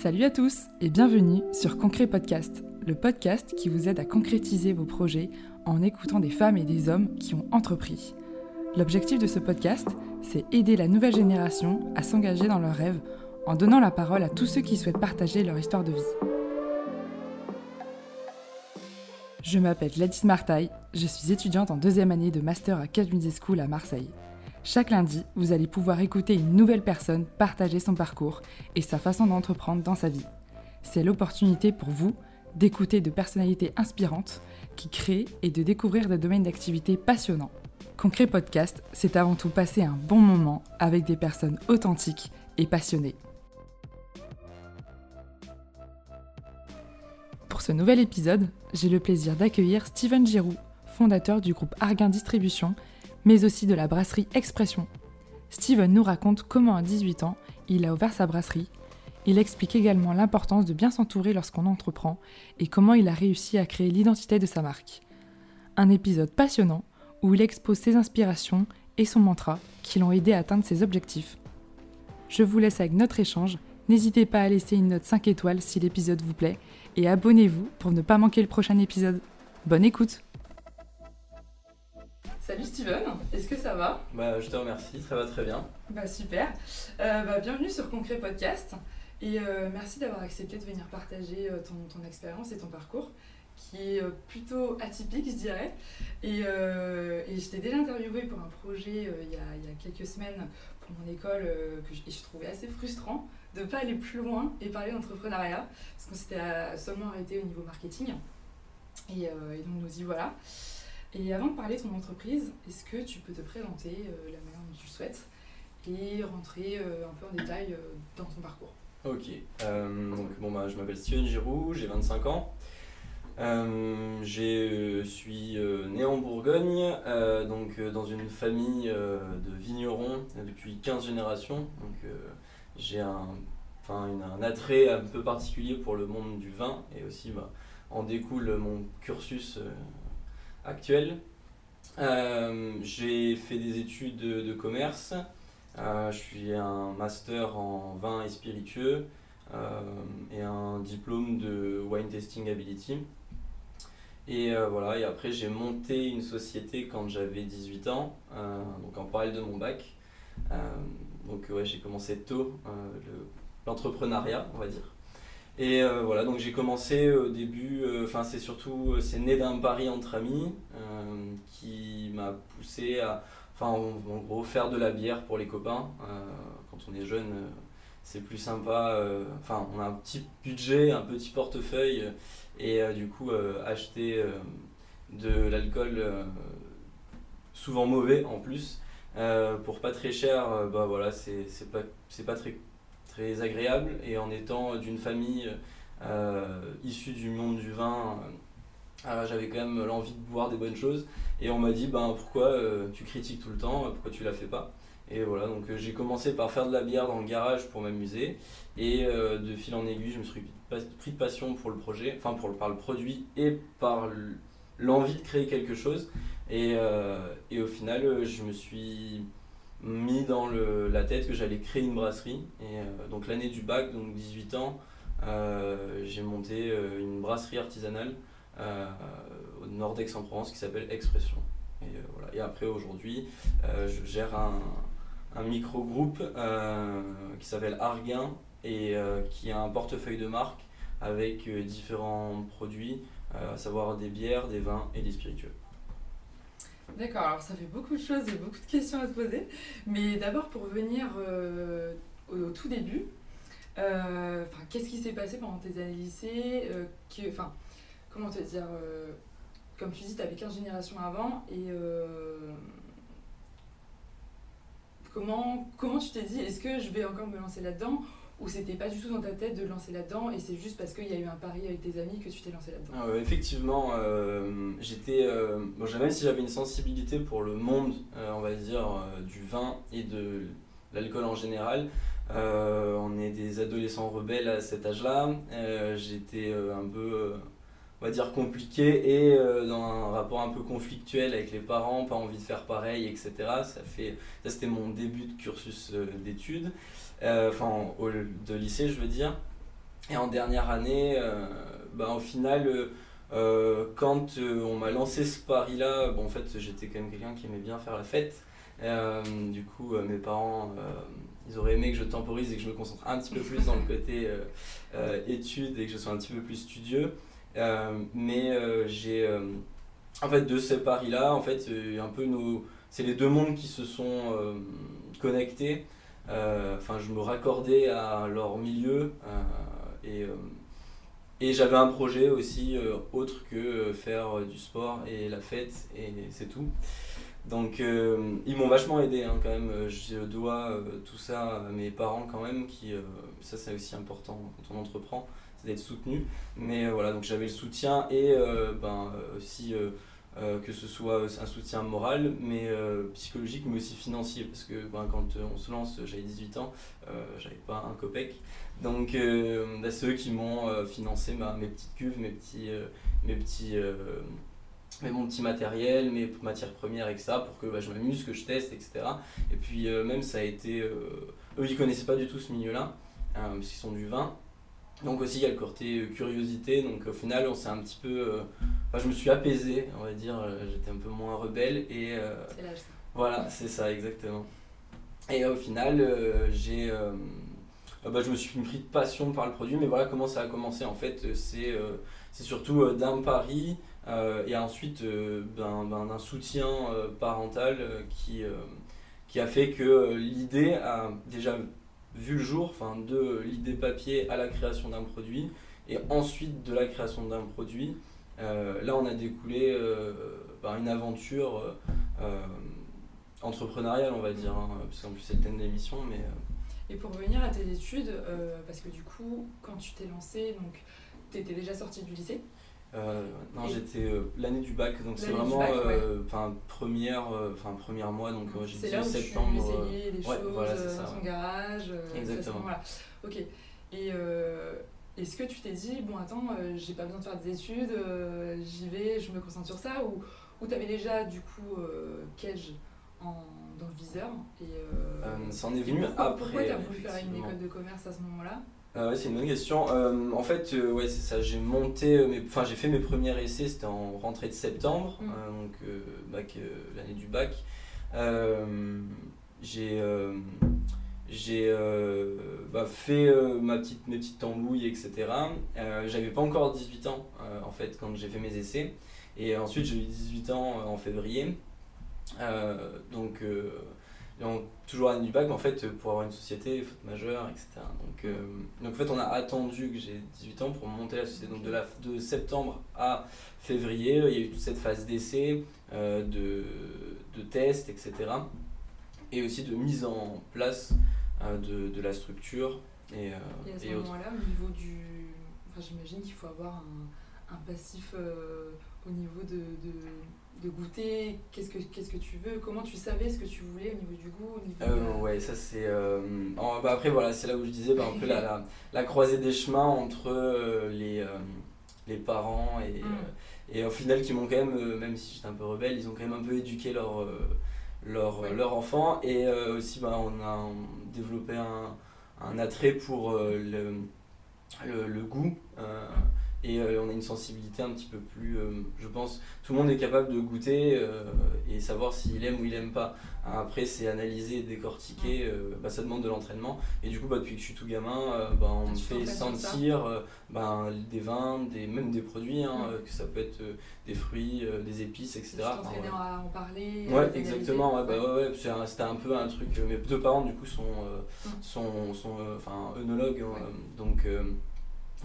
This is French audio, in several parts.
Salut à tous et bienvenue sur Concret Podcast, le podcast qui vous aide à concrétiser vos projets en écoutant des femmes et des hommes qui ont entrepris. L'objectif de ce podcast, c'est aider la nouvelle génération à s'engager dans leurs rêves en donnant la parole à tous ceux qui souhaitent partager leur histoire de vie. Je m'appelle Gladys Martaille, je suis étudiante en deuxième année de Master à Media School à Marseille. Chaque lundi, vous allez pouvoir écouter une nouvelle personne partager son parcours et sa façon d'entreprendre dans sa vie. C'est l'opportunité pour vous d'écouter de personnalités inspirantes qui créent et de découvrir des domaines d'activité passionnants. Concret Podcast, c'est avant tout passer un bon moment avec des personnes authentiques et passionnées. Pour ce nouvel épisode, j'ai le plaisir d'accueillir Steven Giroux, fondateur du groupe Arguin Distribution mais aussi de la brasserie Expression. Steven nous raconte comment à 18 ans, il a ouvert sa brasserie. Il explique également l'importance de bien s'entourer lorsqu'on entreprend et comment il a réussi à créer l'identité de sa marque. Un épisode passionnant où il expose ses inspirations et son mantra qui l'ont aidé à atteindre ses objectifs. Je vous laisse avec notre échange. N'hésitez pas à laisser une note 5 étoiles si l'épisode vous plaît et abonnez-vous pour ne pas manquer le prochain épisode. Bonne écoute Salut Steven, est-ce que ça va bah, Je te remercie, ça va très bien. Bah, super. Euh, bah, bienvenue sur Concret Podcast et euh, merci d'avoir accepté de venir partager euh, ton, ton expérience et ton parcours qui est plutôt atypique, je dirais. Et, et je t'ai déjà interviewé pour un projet il y, a, il, y a, quelques semaines pour mon école que je, et je trouvais assez frustrant de ne pas aller plus loin et parler d'entrepreneuriat parce qu'on s'était seulement arrêté au niveau marketing. Et, et donc nous y voilà. Et avant de parler de ton entreprise, est-ce que tu peux te présenter euh, la manière dont tu souhaites et rentrer euh, un peu en détail euh, dans ton parcours? Ok, bon, bah, je m'appelle Steven Giroux, j'ai 25 ans. je suis né en Bourgogne, donc dans une famille de vignerons depuis 15 générations. Donc j'ai un, un attrait un peu particulier pour le monde du vin et aussi bah, en découle mon cursus actuel. Euh, j'ai fait des études de, commerce. Euh, je suis un master en vin et spiritueux euh, et un diplôme de wine tasting ability. Et voilà, et après j'ai monté une société quand j'avais 18 ans, donc en parallèle de mon bac. donc ouais, j'ai commencé tôt l'entrepreneuriat, on va dire. Et euh, voilà, donc j'ai commencé au début, euh, enfin c'est surtout, euh, c'est né d'un pari entre amis qui m'a poussé à, enfin en, gros, faire de la bière pour les copains. quand on est jeune, c'est plus sympa, enfin on a un petit budget, un petit portefeuille et du coup acheter de l'alcool souvent mauvais en plus. pour pas très cher, bah voilà, c'est pas, pas très très agréable et en étant d'une famille euh, issue du monde du vin, euh, j'avais quand même l'envie de boire des bonnes choses et on m'a dit ben pourquoi euh, tu critiques tout le temps, pourquoi tu la fais pas? Et voilà, donc j'ai commencé par faire de la bière dans le garage pour m'amuser. Et de fil en aiguille, je me suis pris de passion pour le projet, enfin pour, par le produit et par l'envie de créer quelque chose. Et, et, au final, je me suis mis dans la tête que j'allais créer une brasserie. Et euh, donc l'année du bac, donc 18 ans, euh, j'ai monté euh, une brasserie artisanale au nord d'Aix-en-Provence qui s'appelle Expression. Et, voilà. et après aujourd'hui, je gère un, un micro-groupe qui s'appelle Arguin et qui a un portefeuille de marques avec différents produits, à savoir des bières, des vins et des spiritueux. D'accord, alors ça fait beaucoup de choses et beaucoup de questions à te poser. Mais d'abord, pour revenir euh, au, tout début, euh, qu'est-ce qui s'est passé pendant tes années lycée euh, comment te dire Comme tu dis, tu avais 15 générations avant et comment, comment tu t'es dit est-ce que je vais encore me lancer là-dedans ou c'était pas du tout dans ta tête de lancer là-dedans et c'est juste parce qu'il y a eu un pari avec tes amis que tu t'es lancé là-dedans? Ah Effectivement, euh, j'étais. Euh, même si j'avais une sensibilité pour le monde, euh, on va dire, du vin et de l'alcool en général, on est des adolescents rebelles à cet âge-là. J'étais un peu on va dire compliqué et dans un rapport un peu conflictuel avec les parents, pas envie de faire pareil, etc. Ça fait, ça c'était mon début de cursus d'études. Euh, enfin de lycée je veux dire. Et en dernière année, bah, au final, quand on m'a lancé ce pari-là, bon, en fait, j'étais quand même quelqu'un qui aimait bien faire la fête. du coup, mes parents ils auraient aimé que je temporise et que je me concentre un petit peu plus dans le côté études et que je sois un petit peu plus studieux. mais j'ai en fait, de ces paris-là, en fait, un peu nos, c'est les deux mondes qui se sont euh, connectés. Euh, enfin, je me raccordais à leur milieu euh, et, et j'avais un projet aussi autre que faire du sport et la fête et c'est tout. Donc ils m'ont vachement aidé hein, quand même. Je dois tout ça à mes parents quand même, qui ça c'est aussi important quand on entreprend, c'est d'être soutenu. Mais voilà, donc j'avais le soutien et ben aussi euh, que ce soit un soutien moral, mais euh, psychologique, mais aussi financier, parce que ben, quand on se lance, j'avais 18 ans, euh, j'avais pas un copec. Donc bah, c'est eux qui m'ont financé mes petites cuves, mes petits, mes petits mais mon petit matériel, mes matières premières, etc., pour que bah, je m'amuse, que je teste, etc. Et puis même ça a été... eux, ils connaissaient pas du tout ce milieu-là, hein, parce qu'ils sont du vin. Donc aussi il y a le côté euh, curiosité, donc au final on s'est un petit peu... Euh, enfin, je me suis apaisé, on va dire, euh, j'étais un peu moins rebelle et... c'est l'âge ça. Voilà, c'est ça exactement. Et au final j'ai... bah, je me suis pris de passion par le produit, mais voilà comment ça a commencé en fait, c'est c'est surtout d'un pari et ensuite ben, d'un soutien parental qui, qui a fait que l'idée a déjà vu le jour, enfin de l'idée papier à la création d'un produit, et ensuite de la création d'un produit. Euh, là, on a découlé euh, par une aventure euh, entrepreneuriale, on va dire, hein, parce qu'en plus c'est le thème d'émission, mais... Et pour revenir à tes études, parce que du coup, quand tu t'es lancé, donc tu étais déjà sorti du lycée? Euh, non, j'étais euh, l'année du bac, donc c'est vraiment euh, enfin première, enfin première mois, donc j'ai dit septembre. Essayé des choses voilà, dans ton garage. Exactement. voilà. Ok. Et est-ce que tu t'es dit bon attends, j'ai pas besoin de faire des études, j'y vais, je me concentre sur ça, ou ou t'avais déjà du coup Cage en dans le viseur et ça en est venu après. Pourquoi t'as voulu faire une école de commerce à ce moment-là? Ah c'est une bonne question. Euh, en fait, euh, ouais, c'est ça. J'ai monté, mes, enfin, j'ai fait mes premiers essais. C'était en rentrée de septembre, mm. euh, donc l'année du bac. j'ai j'ai bah, fait ma petite, mes petites tambouilles, etc. J'avais pas encore 18 ans en fait quand j'ai fait mes essais. Et ensuite j'ai eu 18 ans en février. donc donc, toujours à du bac, mais en fait, pour avoir une société, faute majeure, etc. Donc, euh, donc, en fait, on a attendu que j'ai 18 ans pour monter la société. Donc, de, la, de septembre à février, il y a eu toute cette phase d'essai, euh, de, de tests, etc. Et aussi de mise en place euh, de, de, la structure. Et, et à ce moment-là, au niveau du. Enfin, j'imagine qu'il faut avoir un, un passif au niveau de, de de goûter qu'est-ce que qu'est-ce que tu veux comment tu savais ce que tu voulais au niveau du goût au niveau euh, ouais ça c'est euh, bah après voilà c'est là où je disais bah, un peu la, la, la, croisée des chemins entre euh, les les parents et, mm. et au final qui m'ont quand même même si j'étais un peu rebelle ils ont quand même un peu éduqué leur leur, leur enfant et aussi bah, on a développé un, un attrait pour le, le, le, goût et euh, on a une sensibilité un petit peu plus, euh, je pense, tout le monde est capable de goûter euh, et savoir s'il aime ou il aime pas. Après, c'est analyser, décortiquer, bah, ça demande de l'entraînement. Et du coup, bah, depuis que je suis tout gamin, bah, on me fait sentir bah, des vins, des, même des produits, hein, que ça peut être des fruits, des épices, etc. Tu t'entraînais à en parler Ouais, exactement. Ouais, bah, ouais, C'était un peu un truc. Mes deux parents, du coup, sont, sont, sont enfin, œnologues. Hein, donc,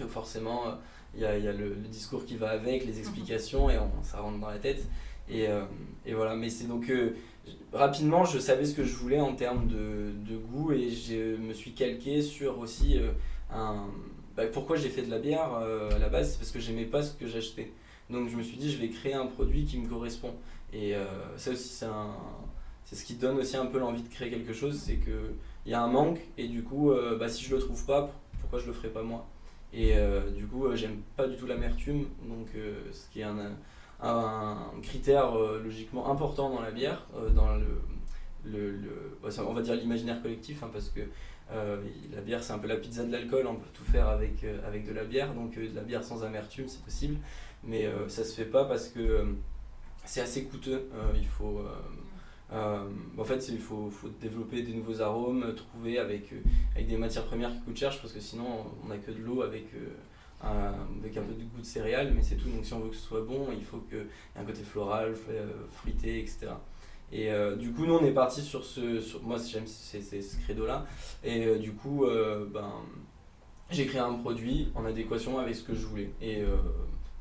forcément il y a, y a le, discours qui va avec, les explications, et ça rentre dans la tête. Et, euh, et voilà, mais c'est donc euh, rapidement, je savais ce que je voulais en termes de, de goût, et je me suis calqué sur aussi euh, un. Bah, pourquoi j'ai fait de la bière à la base C'est parce que j'aimais pas ce que j'achetais. Donc je me suis dit, je vais créer un produit qui me correspond. Et ça aussi, c'est un c'est ce qui donne aussi un peu l'envie de créer quelque chose, c'est qu'il y a un manque et du coup, bah, si je le trouve pas, pourquoi je le ferai pas moi? Et euh, du coup, euh, j'aime pas du tout l'amertume, donc euh, ce qui est un, critère logiquement important dans la bière, dans le, le, on va dire l'imaginaire collectif, hein, parce que la bière, c'est un peu la pizza de l'alcool, on peut tout faire avec, avec de la bière, donc de la bière sans amertume, c'est possible. Mais ça se fait pas parce que c'est assez coûteux. il faut. En fait, il faut, développer des nouveaux arômes, trouver avec, avec des matières premières qui coûtent cher, parce que sinon on n'a que de l'eau avec, avec un peu de goût de céréales, mais c'est tout. Donc si on veut que ce soit bon, il faut qu'il y ait un côté floral, fruité, etc. Et euh, du coup, nous, on est parti sur ce. Moi, j'aime ce credo-là. Et euh, du coup, euh, ben, j'ai créé un produit en adéquation avec ce que je voulais. Et,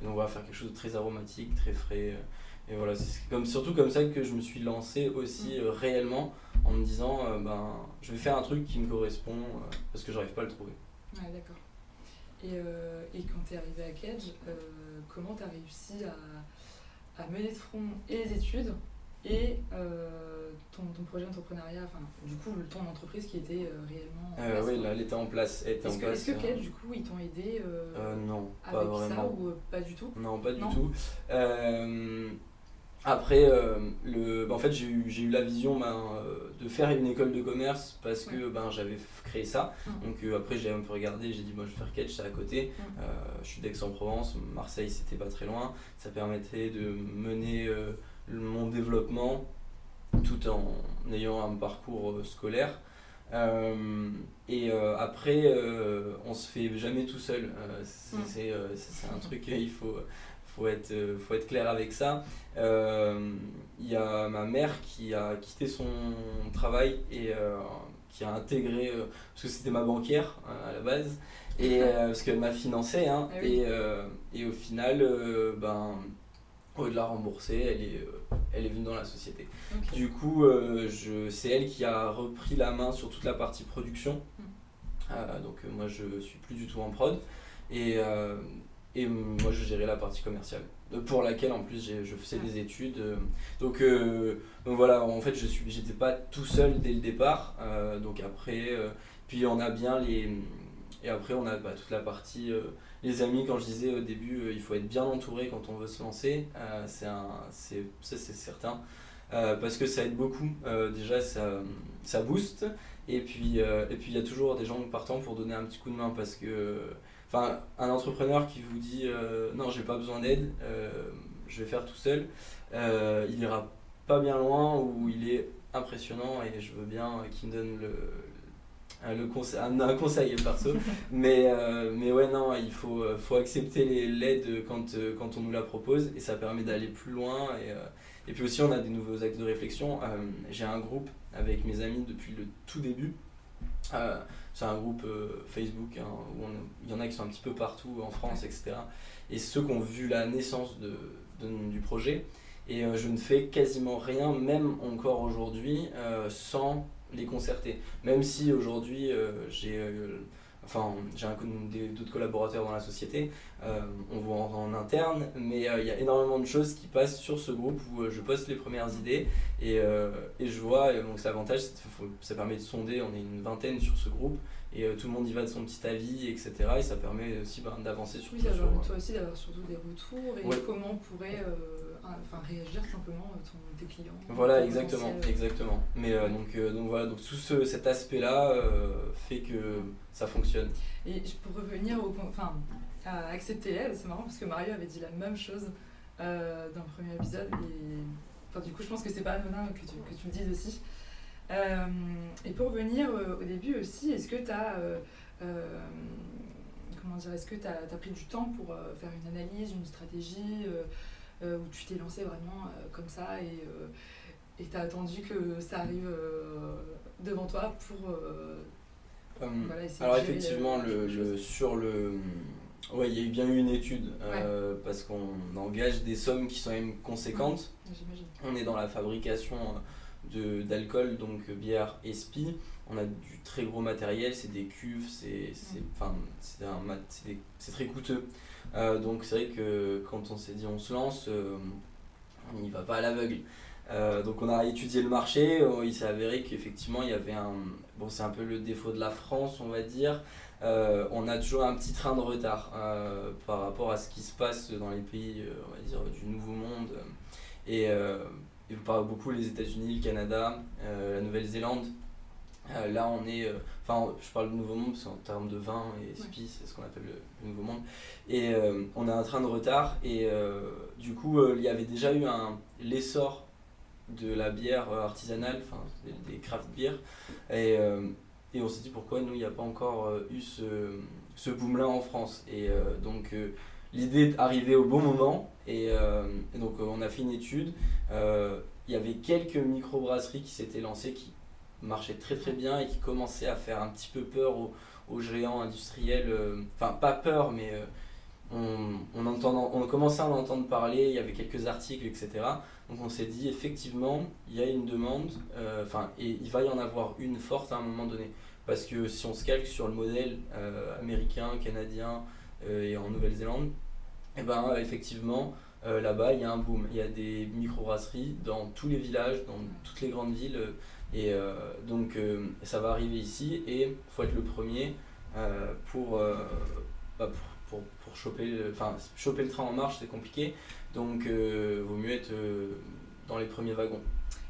on va faire quelque chose de très aromatique, très frais. Et voilà, c'est comme, surtout comme ça que je me suis lancé aussi mm. réellement en me disant ben, je vais faire un truc qui me correspond parce que j'arrive pas à le trouver. Ouais, d'accord. Et, et, quand tu es arrivé à Kedge, comment tu as réussi à, à mener de front et les études et euh, ton, ton, projet d'entrepreneuriat, enfin, du coup, ton entreprise qui était euh, réellement. En euh, oui, là, elle était en place. Est-ce que, est que du coup, ils t'ont aidé Non, avec pas vraiment. ça ou pas du tout? Non, pas du tout. Après, le, bah, en fait, j'ai eu, eu, la vision ben, de faire une école de commerce parce que ben, j'avais créé ça. Hum. Donc après, j'ai un peu regardé, j'ai dit, moi, je vais faire Catch, c'est à côté. Hum. je suis d'Aix-en-Provence, Marseille, c'était pas très loin. Ça permettait de mener mon développement tout en ayant un parcours euh, scolaire. Euh, et euh, après, on se fait jamais tout seul. Mm. c'est un truc, il faut, faut, être, faut être clair avec ça. Il y a ma mère qui a quitté son travail et qui a intégré, parce que c'était ma banquière à la base, et, parce qu'elle m'a financé. Hein, ah et, et, au final, ben, au lieu de la rembourser, elle est, euh, elle est venue dans la société. Du coup, euh, c'est elle qui a repris la main sur toute la partie production. Hmm. Euh, donc moi, je suis plus du tout en prod. Et, et moi, je gérais la partie commerciale, pour laquelle en plus je faisais des études. donc, donc voilà, en fait, je suis, j'étais pas tout seul dès le départ. donc après, puis on a bien les... Et après, on a bah, toute la partie les amis, quand je disais au début, euh, il faut être bien entouré quand on veut se lancer, euh, c'est c'est, ça c'est certain. Euh, parce que ça aide beaucoup. déjà, ça, ça booste. Et puis, et puis il y a toujours des gens partant pour donner un petit coup de main parce que, enfin, un entrepreneur qui vous dit non, j'ai pas besoin d'aide, je vais faire tout seul, il ira pas bien loin ou il est impressionnant et je veux bien qu'il me donne le, le conseil, un, conseil perso. mais, euh, mais ouais, non, il faut, euh, faut accepter l'aide quand, euh, quand on nous la propose et ça permet d'aller plus loin. Et, et puis aussi, on a des nouveaux axes de réflexion. J'ai un groupe avec mes amis depuis le tout début. C'est un groupe Facebook hein, où il y en a qui sont un petit peu partout en France, etc. Et ceux qui ont vu la naissance de, du projet. Et je ne fais quasiment rien, même encore aujourd'hui, sans les concerter. Même si aujourd'hui euh, j'ai euh, enfin j'ai d'autres collaborateurs dans la société, euh, on voit en, interne, mais il y a énormément de choses qui passent sur ce groupe où je poste les premières idées et, et je vois, donc c'est l'avantage, ça permet de sonder, on est une vingtaine sur ce groupe et tout le monde y va de son petit avis, etc. Et ça permet aussi ben, d'avancer sur Oui, ça permet toi aussi d'avoir surtout des retours et comment on pourrait enfin, réagir simplement ton, tes clients. Voilà, exactement, exactement. Mais euh, donc, euh, donc voilà, donc tout ce, cet aspect-là euh, fait que ça fonctionne. Et pour revenir au, enfin, à accepter l'aide, c'est marrant parce que Mario avait dit la même chose dans le premier épisode et du coup je pense que c'est pas anodin que tu, que tu le dises aussi. et pour revenir au début aussi, est-ce que tu as comment dire, est-ce que tu as, as, pris du temps pour faire une analyse, une stratégie euh, où tu t'es lancé vraiment euh, comme ça et euh, et tu as attendu que ça arrive devant toi pour hum, alors effectivement le, sur le ouais il y a bien eu une étude parce qu'on engage des sommes qui sont même conséquentes. On est dans la fabrication d'alcool donc bière et spi. On a du très gros matériel c'est des cuves c'est enfin c'est très coûteux euh, donc c'est vrai que quand on s'est dit on se lance, euh, on n'y va pas à l'aveugle. Euh, donc on a étudié le marché, il s'est avéré qu'effectivement il y avait un... Bon c'est un peu le défaut de la France on va dire, on a toujours un petit train de retard par rapport à ce qui se passe dans les pays on va dire, du Nouveau Monde. Et, et vous parlez beaucoup les États-Unis, le Canada, la Nouvelle-Zélande, là, on est. Enfin, je parle de Nouveau Monde parce qu'en termes de vin et spi, c'est ce qu'on appelle le, Nouveau Monde. Et on a un train de retard. Et du coup, il y avait déjà eu un l'essor de la bière artisanale, enfin des, craft beer. Et, et on s'est dit pourquoi nous, il n'y a pas encore eu ce, ce boom-là en France? Et donc l'idée est arrivée au bon moment. Et, donc on a fait une étude. Il y avait quelques micro-brasseries qui s'étaient lancées, qui marchait très très bien et qui commençait à faire un petit peu peur aux, géants industriels. Euh, enfin, pas peur, mais euh, on, entend, on commençait à en entendre parler, il y avait quelques articles, etc. Donc on s'est dit, effectivement, il y a une demande, euh, enfin, et il va y en avoir une forte à un moment donné. Parce que si on se calque sur le modèle américain, canadien et en Nouvelle-Zélande, eh ben effectivement, là-bas, il y a un boom. Il y a des micro-brasseries dans tous les villages, dans toutes les grandes villes. Et euh, donc euh, ça va arriver ici et il faut être le premier euh, pour, bah, pour, pour, pour, choper, le, choper le train en marche, c'est compliqué. Donc vaut mieux être dans les premiers wagons.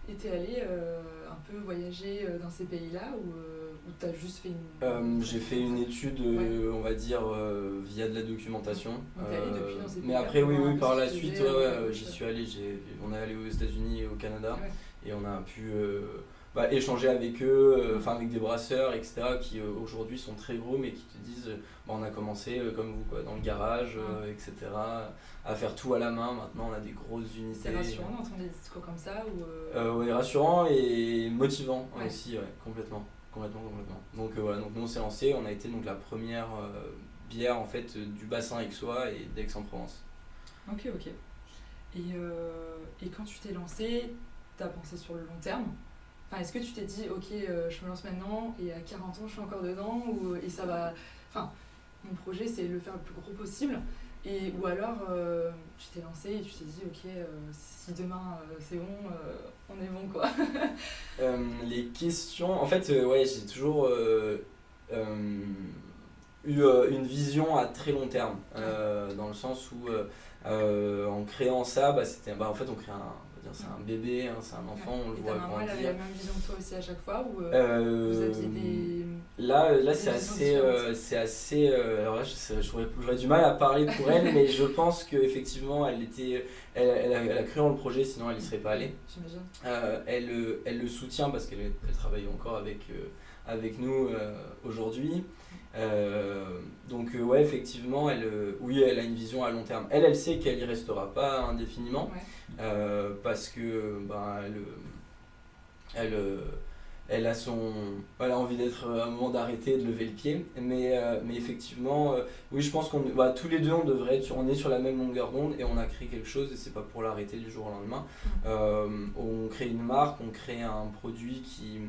Et t'es allé un peu voyager dans ces pays-là ou, ou t'as juste fait une... J'ai fait une étude, on va dire, via de la documentation. depuis dans ces mais après, oui, oui, par la suite, j'y suis allé. On est allé aux États-Unis et au Canada et on a pu bah, échanger avec eux, euh, enfin avec des brasseurs, etc., qui euh, aujourd'hui sont très gros, mais qui te disent bah, on a commencé euh, comme vous, quoi, dans le garage, etc., à faire tout à la main. Maintenant, on a des grosses unités. C'est rassurant d'entendre des discours comme ça ou Oui, rassurant et motivant aussi, complètement. complètement, complètement. Donc voilà, donc nous on s'est lancé, on a été donc la première bière en fait du bassin aixois et d'Aix-en-Provence. Ok, ok. Et, et quand tu t'es lancé, tu as pensé sur le long terme? Est-ce que tu t'es dit, ok, euh, je me lance maintenant et à 40 ans, je suis encore dedans ou, et ça va. Enfin, mon projet, c'est de le faire le plus gros possible. Et, ou alors, euh, tu t'es lancé et tu t'es dit, ok, euh, si demain c'est bon, on est bon quoi. les questions, en fait, ouais, j'ai toujours eu une vision à très long terme, dans le sens où en créant ça, bah, c'était, bah, en fait, on crée un c'est un bébé, hein, c'est un enfant, on le voit grandir. Elle avait la même vision que toi aussi à chaque fois ou euh, euh, vous aviez des Là, là c'est assez, euh, c'est assez. alors là, j'aurais du mal à parler pour elle, mais je pense qu'effectivement, elle était, elle, elle, a, elle, a, cru en le projet, sinon elle n'y serait pas allée. J'imagine. elle, elle le soutient parce qu'elle elle travaille encore avec avec nous aujourd'hui. Euh, donc euh, ouais effectivement elle euh, oui elle a une vision à long terme. Elle elle sait qu'elle y restera pas indéfiniment parce que ben elle elle, elle a son elle a envie d'être à un moment d'arrêter de lever le pied. Mais mais effectivement oui je pense qu'on bah, tous les deux on devrait être sur, on est sur la même longueur d'onde et on a créé quelque chose et c'est pas pour l'arrêter du jour au lendemain. On crée une marque on crée un produit qui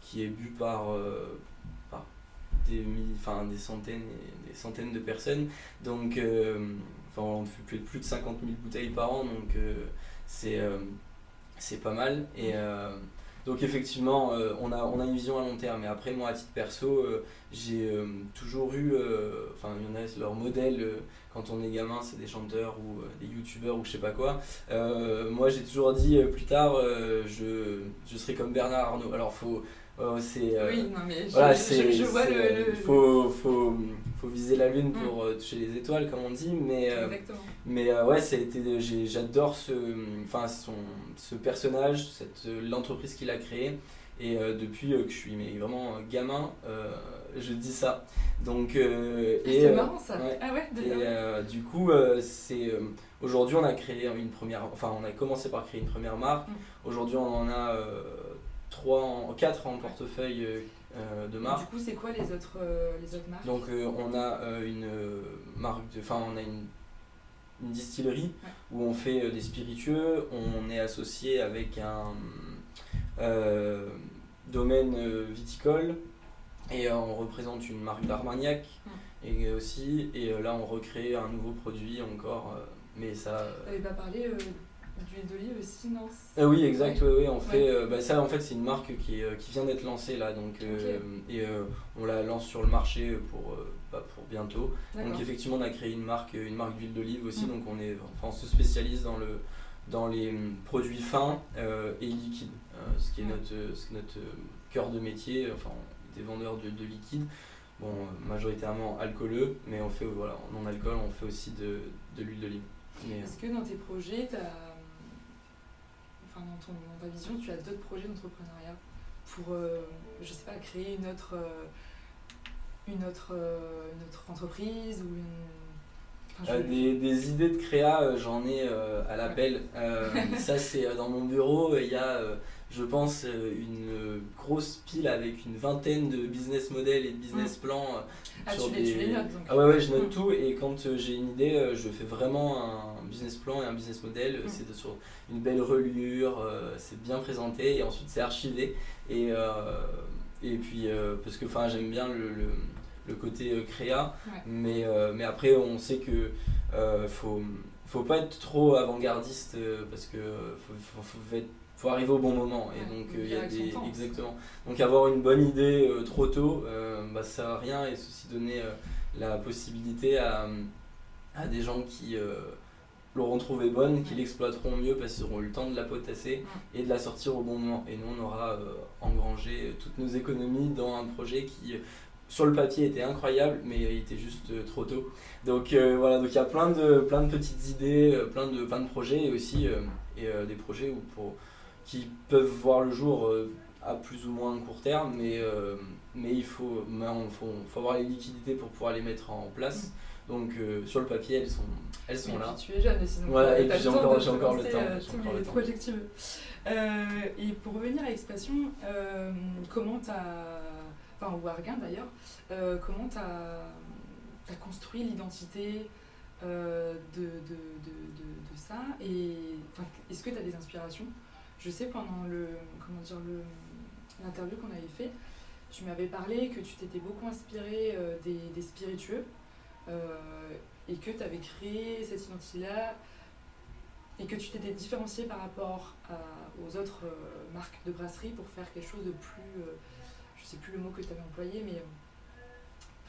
qui est bu par des, enfin, des centaines et des centaines de personnes. Donc, euh, enfin, on fait plus, plus de 50 000 bouteilles par an, donc euh, c'est euh, c'est pas mal. Et donc effectivement, on, a, on a une vision à long terme. Et après, moi, à titre perso, j'ai toujours eu, enfin, il y en a, leur modèle, quand on est gamin, c'est des chanteurs ou des youtubeurs ou je sais pas quoi. moi, j'ai toujours dit, plus tard, je, je serai comme Bernard Arnault. Alors, faut c'est, euh, oui, non, mais je, vois le, Faut, faut, faut, viser la lune pour mm. euh, toucher les étoiles, comme on dit, mais, euh, mais ouais, ça a été, j'adore ce, enfin, son, ce personnage, cette, l'entreprise qu'il a créée, et depuis que je suis mais vraiment gamin, je dis ça. Donc, et, c'est marrant ça. Ah ouais, et du coup, c'est aujourd'hui on a créé une première, enfin on a commencé par créer une première marque. Mm. Aujourd'hui on en a 3 en, 4 en portefeuille euh, euh, de marque. Du coup, c'est quoi les autres, euh, les autres marques? Donc, on a une marque, enfin, on a une, une distillerie où on fait des spiritueux. On est associé avec un domaine viticole et on représente une marque d'Armagnac et aussi. Et là, on recrée un nouveau produit encore. mais ça. Pas parlé D'huile d'olive aussi, non ah Oui, exact, oui, oui, on fait, euh, bah, ça en fait c'est une marque qui, euh, qui vient d'être lancée là, donc, euh, et on la lance sur le marché pour, bah, pour bientôt. Donc effectivement on a créé une marque, une marque d'huile d'olive aussi, mm. donc on, est, enfin, on se spécialise dans, le, dans les produits fins et liquides, ce qui est notre, notre cœur de métier, enfin des vendeurs de, de liquide. Bon, majoritairement alcooleux, mais on fait voilà, non alcool, on fait aussi de, de l'huile d'olive. Est-ce que dans tes projets, as, enfin dans, ton, ta vision, tu as d'autres projets d'entrepreneuriat pour, je sais pas, créer une autre, une autre, une autre entreprise ou une euh, des, idées de créa, euh, j'en ai euh, à l'appel. ça, c'est dans mon bureau. Il y a, je pense, une grosse pile avec une vingtaine de business models et de business mm. plans. ah, tu, les, notes Ah ouais, ouais je note mm. tout. Et quand j'ai une idée, je fais vraiment un business plan et un business model. Mm. C'est sur une belle reliure, c'est bien présenté. Et ensuite, c'est archivé. Et, et puis, parce que j'aime bien le le côté euh, créa. Mais, euh, mais après, on sait que euh, faut, faut pas être trop avant-gardiste parce que faut, faut, faut, arriver au bon moment. Et donc, il y a des. Exactement. Donc, avoir une bonne idée trop tôt, bah, ça sert à rien et ceci donner la possibilité à, à des gens qui l'auront trouvé bonne, qui l'exploiteront mieux parce qu'ils auront eu le temps de la potasser et de la sortir au bon moment. Et nous, on aura engrangé toutes nos économies dans un projet qui sur le papier était incroyable, mais il était juste euh, trop tôt. Donc euh, voilà, donc il y a plein de, plein de petites idées, euh, plein de, plein de projets et aussi et, des projets où pour, qui peuvent voir le jour à plus ou moins court terme, mais, mais il faut, faut, faut, avoir les liquidités pour pouvoir les mettre en place. Donc sur le papier, elles sont, elles sont là. tu es jeune, et sinon voilà, et puis j'ai encore, j'ai encore le temps. tous les projets et pour revenir à l'expression, comment tu as enfin ou Arguin d'ailleurs, euh, comment tu as, construit l'identité euh, de, de, de, ça et est-ce que tu as des inspirations? Je sais pendant le comment dire l'interview qu'on avait fait, tu m'avais parlé que tu t'étais beaucoup inspiré euh, des, spiritueux et que tu avais créé cette identité-là et que tu t'étais différencié par rapport aux autres marques de brasserie pour faire quelque chose de plus je sais plus le mot que tu avais employé, mais euh,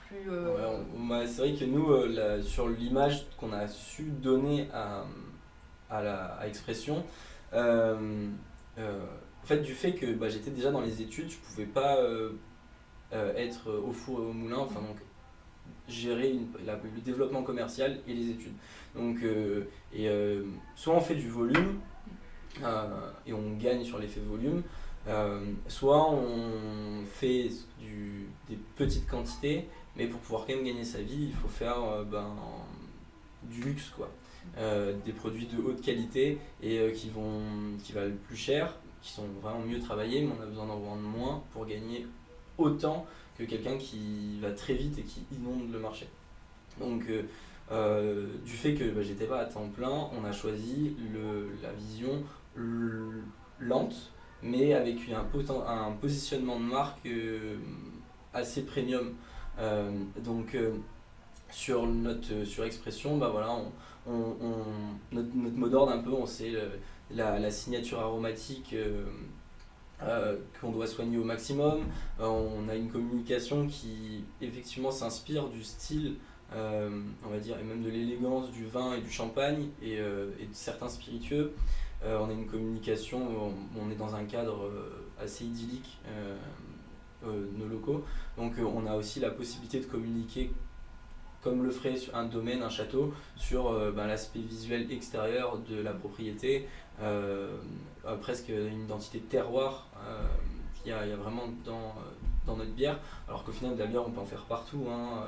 plus. Euh, c'est vrai que nous, euh, sur l'image qu'on a su donner à, à, la, Expression, en fait, du fait que bah, j'étais déjà dans les études, je pouvais pas être au four et au moulin, enfin donc gérer le développement commercial et les études. Donc, soit on fait du volume et on gagne sur l'effet volume, euh, soit on fait des petites quantités, mais pour pouvoir quand même gagner sa vie, il faut faire euh, ben, du luxe, quoi. Euh, des produits de haute qualité et qui, vont, qui valent plus cher, qui sont vraiment mieux travaillés, mais on a besoin d'en vendre moins pour gagner autant que quelqu'un qui va très vite et qui inonde le marché. Donc, du fait que bah, j'étais pas à temps plein, on a choisi la vision lente mais avec un, positionnement de marque euh, assez premium. Euh, donc euh, sur notre sur expression, bah voilà, notre, notre, mot d'ordre un peu, on sait la, la, signature aromatique qu'on doit soigner au maximum. on a une communication qui effectivement s'inspire du style, on va dire, et même de l'élégance du vin et du champagne et, de certains spiritueux. Euh, on a une communication, on, est dans un cadre euh, assez idyllique, euh, nos locaux. Donc on a aussi la possibilité de communiquer comme le ferait un domaine, un château, sur ben, l'aspect visuel extérieur de la propriété, presque une identité de terroir qu'il y, a vraiment dans, notre bière, alors qu'au final de la bière on peut en faire partout. Hein,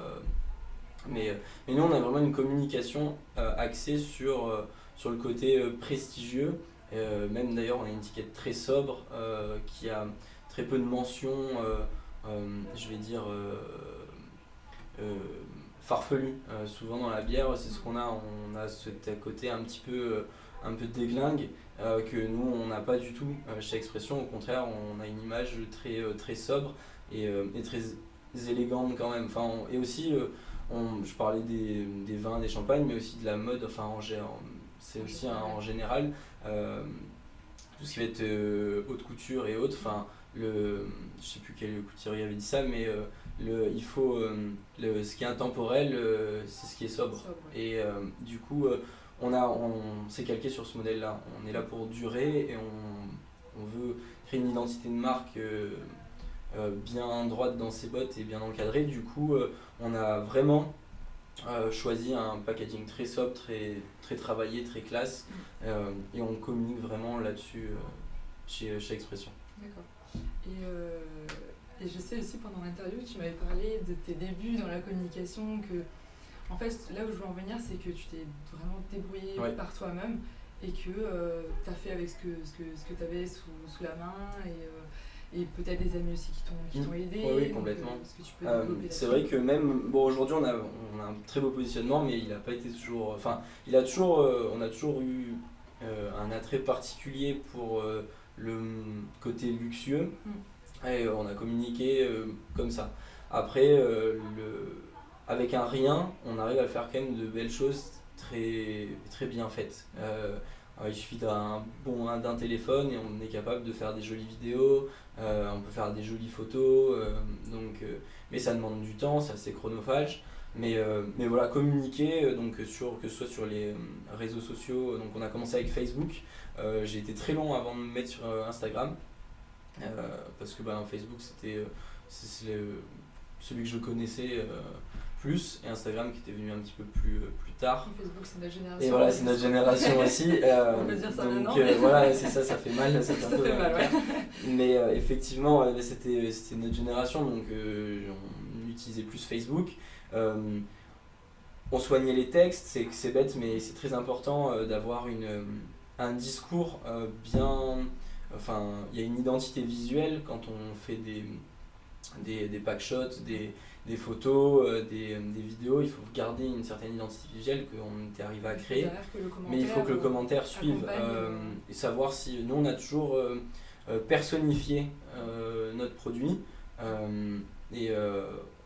mais, nous on a vraiment une communication axée sur sur le côté euh, prestigieux. Euh, même d'ailleurs, on a une étiquette très sobre euh, qui a très peu de mentions, je vais dire, farfelues. souvent dans la bière, c'est ce qu'on a. On a ce côté un petit peu, un peu déglingue que nous, on n'a pas du tout chez Expression. Au contraire, on a une image très, très sobre et, très élégante quand même. Enfin, et aussi, je parlais des, vins, des champagnes, mais aussi de la mode, enfin en, c'est aussi en général euh, tout ce qui va être euh, haute couture et autres. Enfin, le, je sais plus quel couturier avait dit ça, mais euh, le, il faut le, ce qui est intemporel, c'est ce qui est sobre. Et du coup, on a, on s'est calqué sur ce modèle-là. On est là pour durer et on, on veut créer une identité de marque bien droite dans ses bottes et bien encadrée. Du coup, on a vraiment choisi un packaging très sobre, très, très travaillé, très classe. Et on communique vraiment là-dessus chez, chez Expression. D'accord. Et, et, je sais aussi pendant l'interview, tu m'avais parlé de tes débuts dans la communication, que en fait, là où je veux en venir, c'est que tu t'es vraiment débrouillé par toi-même et que euh, tu as fait avec ce que, ce que, ce que tu avais sous, sous, la main et, euh, et peut-être des amis aussi qui t'ont aidé. Oui, complètement. Euh, c'est vrai que même, bon, aujourd'hui on a, on a un très beau positionnement, mais il n'a pas été toujours. Enfin, il a toujours, on a toujours eu un attrait particulier pour le côté luxueux mmh. Et on a communiqué comme ça. Après, le avec un rien, on arrive à faire quand même de belles choses très, bien faites. Euh, il suffit d'un bon d'un téléphone et on est capable de faire des jolies vidéos, euh, on peut faire des jolies photos, euh, mais ça demande du temps, c'est assez chronophage. Mais, voilà, communiquer, donc sur, que ce soit sur les réseaux sociaux, on a commencé avec Facebook, j'ai été très long avant de me mettre sur Instagram, parce que bah, Facebook c'était celui que je connaissais plus et Instagram qui était venu un petit peu plus, euh, plus tard. Facebook c'est notre génération. Et voilà, c'est notre génération aussi. Euh, on peut dire ça donc euh, voilà, c'est ça, ça fait mal. Ça, fait, mal, ouais. Mais effectivement, c'était notre génération, donc on utilisait plus Facebook. on soignait les textes, c'est bête, mais c'est très important d'avoir un discours bien. Enfin, il y a une identité visuelle quand on fait des, des, des packshots, des, des photos, euh, des, des, vidéos, il faut garder une certaine identité visuelle qu'on était arrivé à créer. Mais il faut que le commentaire suive euh, et savoir si nous on a toujours euh, personnifié notre produit. et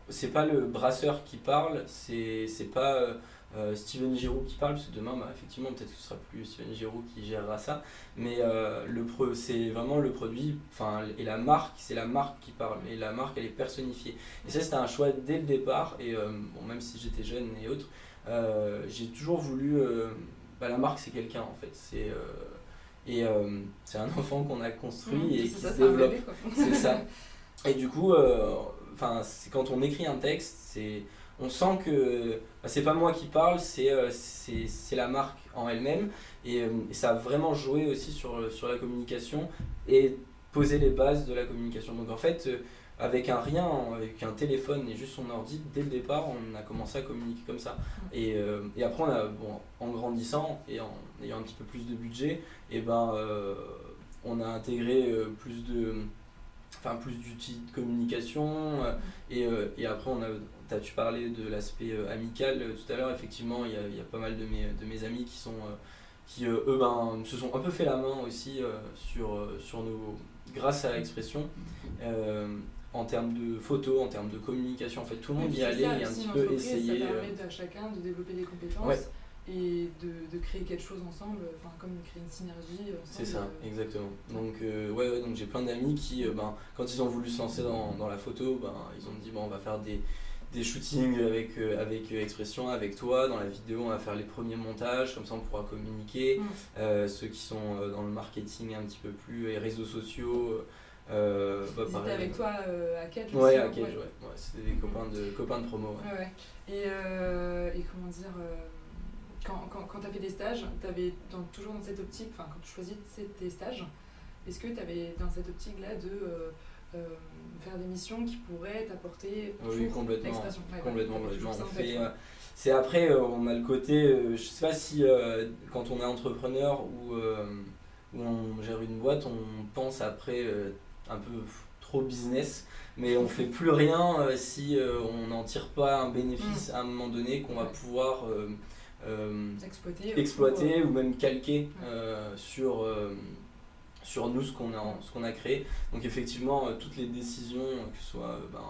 c'est pas le brasseur qui parle, c'est pas euh, Steven Giroud qui parle, parce que demain, bah, effectivement, peut-être que ce sera plus Steven Giroud qui gérera ça, mais euh, le c'est vraiment le produit, enfin, et la marque, c'est la marque qui parle, et la marque, elle est personnifiée. Et ça, c'était un choix dès le départ, et euh, bon, même si j'étais jeune et autres, j'ai toujours voulu, bah, la marque, c'est quelqu'un, en fait, c'est... et c'est un enfant qu'on a construit mmh, et qui se développe. C'est ça. Et du coup, enfin, c'est quand on écrit un texte, c'est on sent que c'est pas moi qui parle, c'est euh, c'est la marque en elle-même. Euh, et, ça a vraiment joué aussi sur, sur la communication et poser les bases de la communication. Donc en fait, euh, avec un rien, avec un téléphone et juste son ordi, dès le départ, on a commencé à communiquer comme ça. Et, et après, on a, bon, en grandissant et en ayant un petit peu plus de budget, et ben, on a intégré plus de enfin plus d'outils de communication et, et, après on a tu parlé de l'aspect euh, amical euh, tout à l'heure. Effectivement, il y, a, pas mal de mes, de mes amis qui sont euh, eux ben, se sont un peu fait la main aussi sur, sur nos, grâce à l'expression. en termes de photos, en termes de communication, en fait, tout le monde y allait et un petit peu essayer. Ça permet à chacun de développer des compétences et de, de, créer quelque chose ensemble, enfin comme créer une synergie. C'est ça, exactement. Donc ouais, donc j'ai plein d'amis qui, ben, quand ils ont voulu se lancer dans, dans la photo, ben, ils ont dit bon, on va faire des, des shootings avec, euh, avec euh, Expression, avec toi. Dans la vidéo, on va faire les premiers montages, comme ça on pourra communiquer. Mm. Euh, ceux qui sont dans le marketing un petit peu plus, les réseaux sociaux. Euh, bah, C'était avec toi à Cage Ouais, à Cage, ouais. ouais. C'était des copains de, copains de promo. Ouais. Et, et, comment dire, quand, quand, quand tu as fait des stages, tu avais toujours dans cette optique, enfin quand tu choisis tes stages, est-ce que tu avais dans cette optique-là de faire des missions qui pourraient t'apporter oui, complètement, complètement, euh, c'est après, euh, on a le côté, je sais pas si quand on est entrepreneur ou, ou on gère une boîte, on pense après un peu trop business, mais on fait plus rien si on n'en tire pas un bénéfice mm. à un moment donné qu'on va pouvoir exploiter, exploiter ou même calquer sur sur nous ce qu'on a, qu'on a créé. Donc effectivement, euh, toutes les décisions, que ce soit euh, ben,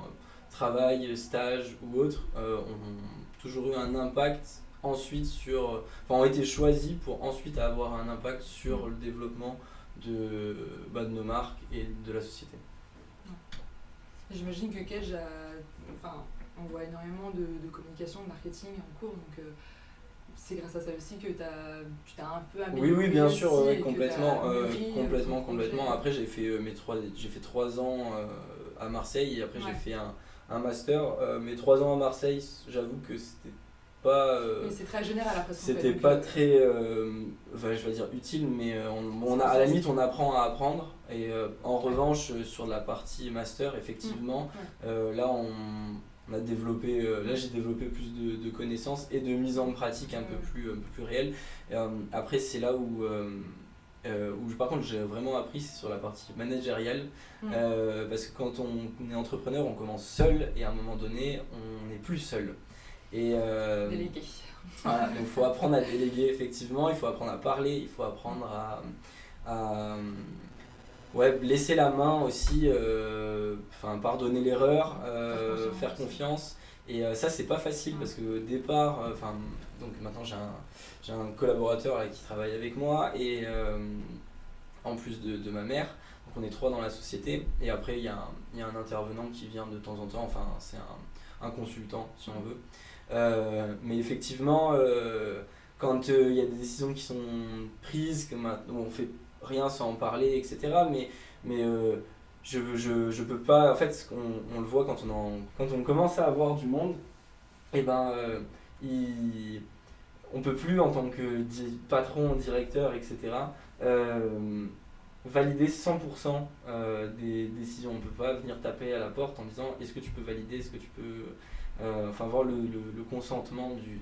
travail, stage ou autre, euh, ont toujours eu un impact ensuite sur... Enfin, ont été choisis pour ensuite avoir un impact sur le développement de, ben, de nos marques et de la société. J'imagine que Cage a... Enfin, on voit énormément de, de, communication, de marketing en cours, donc c'est grâce à ça aussi que as, tu t'as un peu amélioré. Oui, oui, bien sûr, complètement, complètement, complètement. Après, j'ai fait mes trois, j'ai fait trois ans à Marseille et après j'ai fait un, un master. mes trois ans à Marseille, j'avoue que c'était pas. Euh, c'est très général après. C'était pas euh, très, euh, enfin, je vais dire utile, mais on, a, à la limite on apprend à apprendre. Et en revanche, sur la partie master, effectivement, là on, a développé, là j'ai développé plus de, connaissances et de mise en pratique un peu plus, un peu plus réelle. après c'est là où où par contre j'ai vraiment appris, c'est sur la partie managériale, mmh. parce que quand on est entrepreneur, on commence seul et à un moment donné, on n'est plus seul. Et, euh, Déléguer. donc il faut apprendre à déléguer effectivement, il faut apprendre à parler, il faut apprendre à, ouais, laisser la main aussi, euh, enfin pardonner l'erreur, euh, faire confiance. Et ça c'est pas facile parce que au départ, enfin donc maintenant j'ai un, un collaborateur qui travaille avec moi et en plus de, de, ma mère. Donc on est trois dans la société et après il y, y, a un intervenant qui vient de temps en temps, enfin c'est un, un consultant si on veut. Euh, mais effectivement, euh, quand euh, il y a des décisions qui sont prises, que on fait rien sans en parler, etc. Mais, mais je, je, je peux pas. En fait, on, le voit quand on, en, quand on commence à avoir du monde, et eh ben, il, on peut plus, en tant que patron, directeur, etc., valider 100% des décisions. On peut pas venir taper à la porte en disant est-ce que tu peux valider, est-ce que tu peux euh, enfin avoir le, le, consentement du,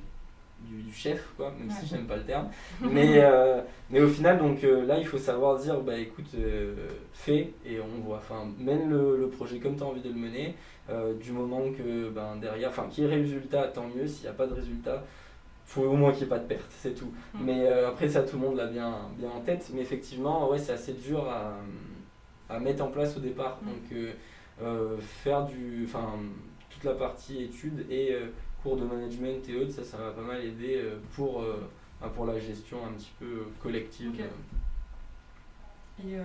du, chef, quoi, même si j'aime pas le terme. mais, euh, mais au final, donc euh, là, il faut savoir dire, bah écoute, fais et on voit. Enfin, mène le, le projet comme tu as envie de le mener. du moment que ben, derrière, enfin, qu'il y ait résultat, tant mieux. S'il n'y a pas de résultat, faut au moins qu'il n'y ait pas de perte, c'est tout. Mm. Mais après, ça, tout le monde l'a bien, bien en tête. Mais effectivement, ouais, c'est assez dur à, à, mettre en place au départ. Mm. Donc, faire du. Enfin, la partie études et euh, cours de management et autres, ça, ça m'a pas mal aidé euh, pour, euh, bah, pour la gestion un petit peu collective. Et,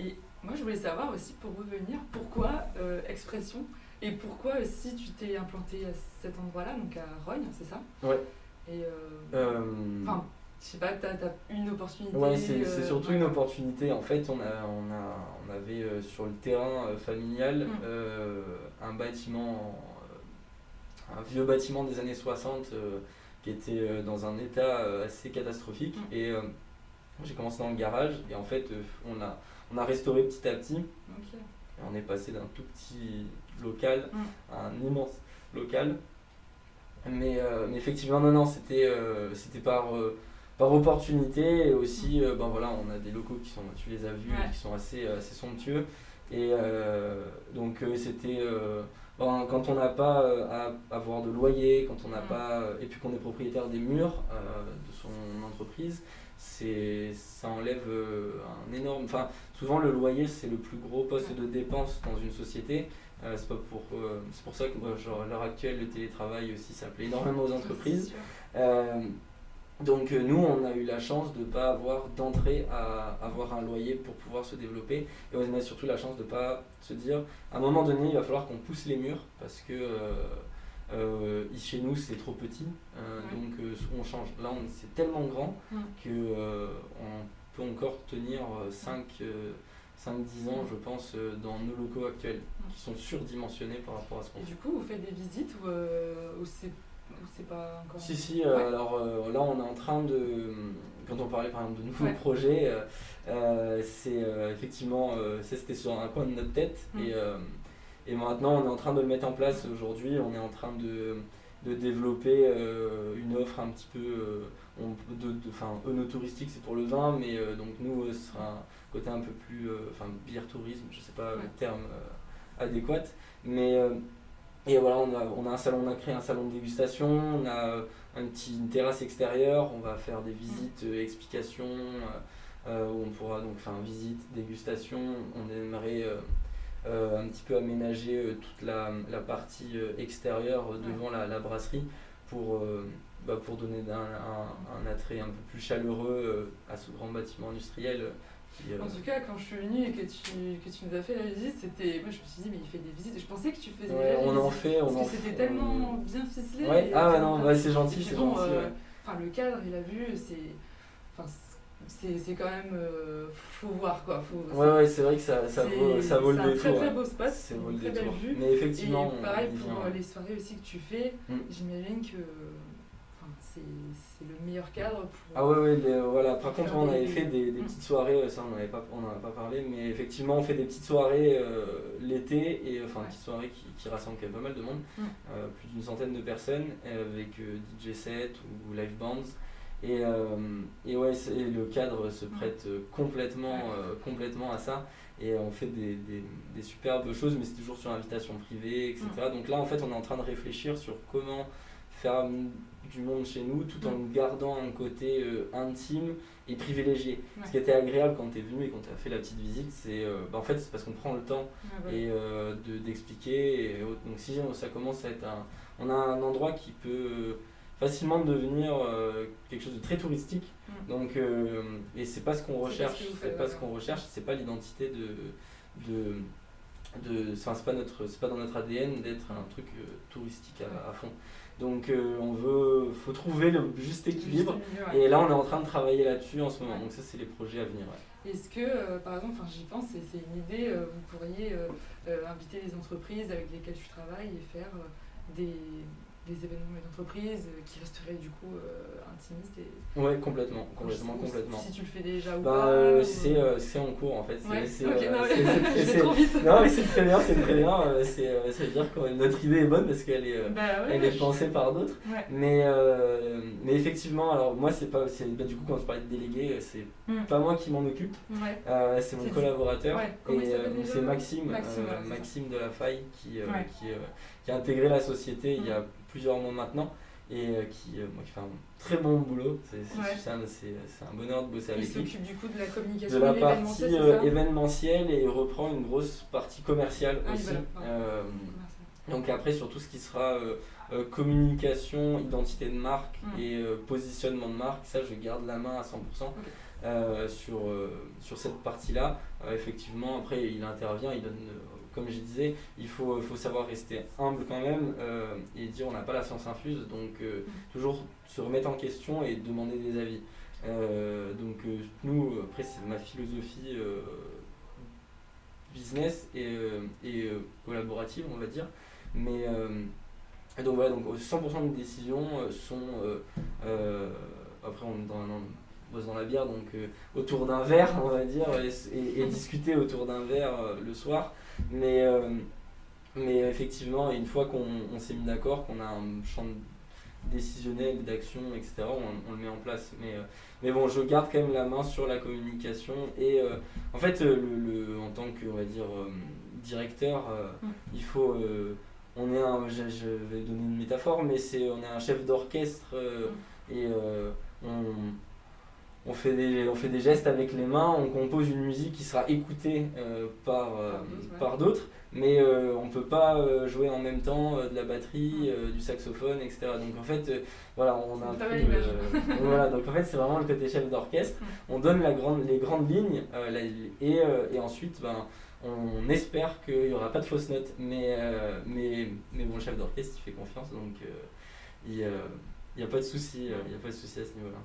et, moi, je voulais savoir aussi, pour revenir, pourquoi expression et pourquoi si tu t'es implanté à cet endroit-là, donc à Rogne, c'est ça? Ouais. Et enfin, je sais pas, tu as, une opportunité Ouais, c'est euh, surtout une opportunité. En fait, on, a, on, a, on avait euh, sur le terrain euh, familial mm. un bâtiment, un vieux bâtiment des années 60 qui était dans un état assez catastrophique. Mm. Et j'ai commencé dans le garage et en fait, on, a, on a restauré petit à petit. Et on est passé d'un tout petit local mm. à un immense local. Mais, mais effectivement, non, non, c'était par par opportunité et aussi euh, ben voilà on a des locaux qui sont tu les as vus qui sont assez assez somptueux et euh, donc euh, c'était ben, quand on n'a pas à avoir de loyer quand on n'a pas et puis qu'on est propriétaire des murs de son entreprise c'est ça enlève un énorme enfin souvent le loyer c'est le plus gros poste de dépense dans une société. C'est pas pour c'est pour ça que genre, à l'heure actuelle le télétravail aussi ça plaît énormément aux entreprises donc euh, nous, on a eu la chance de ne pas avoir d'entrée à avoir un loyer pour pouvoir se développer. Et on a surtout la chance de ne pas se dire, à un moment donné, il va falloir qu'on pousse les murs parce que euh, euh, chez nous, c'est trop petit. Donc on change. Là, c'est tellement grand que on peut encore tenir 5... 5-10 ans, je pense, dans nos locaux actuels, qui sont surdimensionnés par rapport à ce qu'on Et du coup, vous faites des visites ou, ou c'est c'est pas encore. Si, si, euh, alors euh, là on est en train de. Quand on parlait par exemple de nouveaux projets, euh, c'est effectivement. c'était sur un coin de notre tête mm. et, et maintenant on est en train de le mettre en place aujourd'hui. On est en train de, de développer une offre un petit peu. de, de, touristique c'est pour le vin, mais donc nous ce sera un côté un peu plus. Enfin, bière tourisme, je sais pas le terme adéquat. Mais et voilà, on a, un salon, on a créé un salon de dégustation, on a un petit, une terrasse extérieure, on va faire des visites, euh, explications, euh, euh, où on pourra donc faire une visite, dégustation. On aimerait un petit peu aménager toute la, partie extérieure devant la, brasserie pour, bah, donner un, attrait un peu plus chaleureux à ce grand bâtiment industriel En tout cas, quand je suis venue et que tu, que tu nous as fait la visite, c'était. Moi, je me suis dit, mais il fait des visites. Je pensais que tu faisais ouais, on en fait, on parce que c'était tellement bien ficelé. Ouais, ah non, bah, c'est gentil, c'est gentil. Euh, enfin, le cadre, il a vu, c'est. Enfin, c'est quand même. Euh, faut voir quoi. Faut, ouais, ouais, c'est vrai que ça, ça, vaut, ça vaut le détour. C'est un très très beau spot. C'est une très belle vue. Mais effectivement. Et pareil pour les soirées aussi que tu fais, mm. j'imagine que c'est le meilleur cadre pour. Ah ouais, ouais voilà. Par contre, on avait fait des, des, petites soirées, ça on n'en pas, on a pas parlé, mais effectivement, on fait des petites soirées euh, l'été, et enfin, des petites soirées qui, qui, rassemblent quand même pas mal de monde, mm. euh, plus d'une centaine de personnes, avec euh, DJ set ou live bands. Et, et ouais, le cadre se prête complètement, complètement à ça. Et on fait des, des, des superbes choses, mais c'est toujours sur invitation privée, etc. Mm. Donc là, en fait, on est en train de réfléchir sur comment du monde chez nous tout en mm. gardant un côté euh, intime et privilégié. Ce qui était agréable quand tu es venu et quand tu as fait la petite visite, c'est euh, bah, en fait c'est parce qu'on prend le temps et euh, d'expliquer. donc si ça commence à être un... On a un endroit qui peut facilement devenir quelque chose de très touristique. Mm. Donc, et c'est pas ce qu'on recherche. C'est pas ce qu'on recherche. C'est pas l'identité de, de de c'est pas notre c'est pas dans notre ADN d'être un truc touristique à, à, fond donc euh, on veut, faut trouver le juste équilibre. Et là on est en train de travailler là-dessus en ce moment. Donc ça c'est les projets à venir. Est-ce que, euh, par exemple, j'y pense, c'est une idée, euh, vous pourriez inviter les entreprises avec lesquelles tu travailles et faire des, des événements d'entreprise euh, qui resteraient du coup euh, intimistes et... Ouais, complètement, complètement, complètement. Si tu le fais déjà ou bah, pas euh, c'est, c'est en cours en fait. C'est, okay, non, c'est, trop vite. Non mais c'est très bien, c'est très bien. c'est, ça veut dire que notre idée est bonne parce qu'elle est, bah elle est pensée par d'autres. Mais, mais effectivement, alors moi c'est pas, c'est, bah, du coup quand je parlais de délégué, c'est hmm. pas moi qui m'en occupe. c'est mon collaborateur. et c'est Maxime, Maxime, Maxime de la Faille qui, qui, qui a intégré la société il y a hmm plusieurs mois maintenant et euh, qui, euh, qui, fait un très bon boulot. C'est un, un, bonheur de bosser avec lui. Il s'occupe du coup de la communication de la partie euh, événementielle et reprend une grosse partie commerciale ah, aussi. donc après sur tout ce qui sera communication, identité de marque mm. et positionnement de marque, ça je garde la main à 100% sur, sur cette partie-là. effectivement après il intervient, il donne comme je disais, il faut, faut savoir rester humble quand même euh, et dire on n'a pas la science infuse, donc euh, mm. toujours se remettre en question et demander des avis. Euh, donc nous, après c'est ma philosophie business et, et collaborative, on va dire. Mais donc voilà, donc 100% des décisions sont après on est dans, dans la bière, donc autour d'un verre, on va dire, et, et discuter autour d'un verre le soir. Mais, euh, mais effectivement, une fois qu'on s'est mis d'accord, qu'on a un champ décisionnel, d'action, etc., on, le met en place. Mais, euh, mais bon, je garde quand même la main sur la communication. Et euh, en fait, le, en tant que, on va dire, directeur, mm. il faut on est un, je, vais donner une métaphore, mais c'est on est un chef d'orchestre mm. et on, on fait, des, on fait des gestes avec les mains, on compose une musique qui sera écoutée euh, par, euh, par d'autres, mais euh, on ne peut pas jouer en même temps de la batterie, du saxophone, etc. Donc en fait, voilà, on a voilà, donc en fait, c'est vraiment le côté chef d'orchestre. On donne la grande, les grandes lignes et, et, ensuite, ben, on espère qu'il n'y aura pas de fausses notes, mais, mais, mais bon, le chef d'orchestre, il fait confiance, donc il n'y a pas de souci, il a pas de souci à ce niveau-là.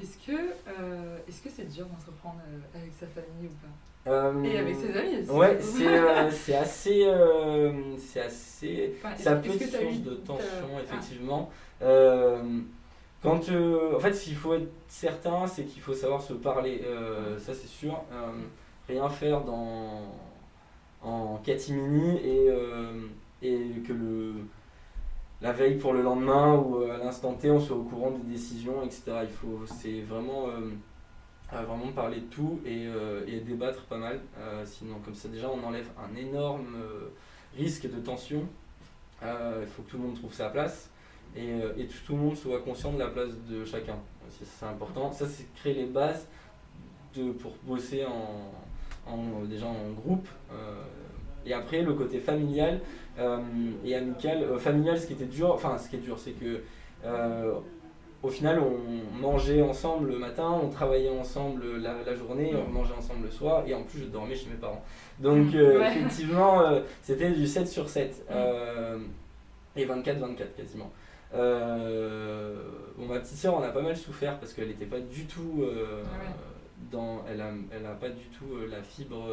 Est-ce que euh, est-ce que c'est dur d'entreprendre euh, avec sa famille ou pas? Euh, Et avec ses amis aussi. Ouais, c'est assez c'est assez ça peut être source de tension ah. effectivement. quand en fait, s'il faut être certain, c'est qu'il faut savoir se parler. ça c'est sûr. rien faire dans en catimini et et que le la veille pour le lendemain ou euh, à l'instant T, on soit au courant des décisions, etc. Il faut, c'est vraiment, euh, vraiment parler de tout et, euh, et débattre pas mal. sinon, comme ça, déjà, on enlève un énorme risque de tension. Il faut que tout le monde trouve sa place et, et tout, le monde soit conscient de la place de chacun. C'est important. Ça, c'est créer les bases de, pour bosser en, déjà en groupe. et après, le côté familial, et amical. Euh, familial, ce qui était dur, enfin ce qui est dur, c'est que euh, au final, on mangeait ensemble le matin, on travaillait ensemble la, journée, on mangeait ensemble le soir, et en plus, je dormais chez mes parents. Donc, effectivement, c'était du 7 sur 7. et 24-24 quasiment. bon, ma petite soeur en a pas mal souffert parce qu'elle n'était pas du tout ah dans. Elle a, elle a pas du tout la fibre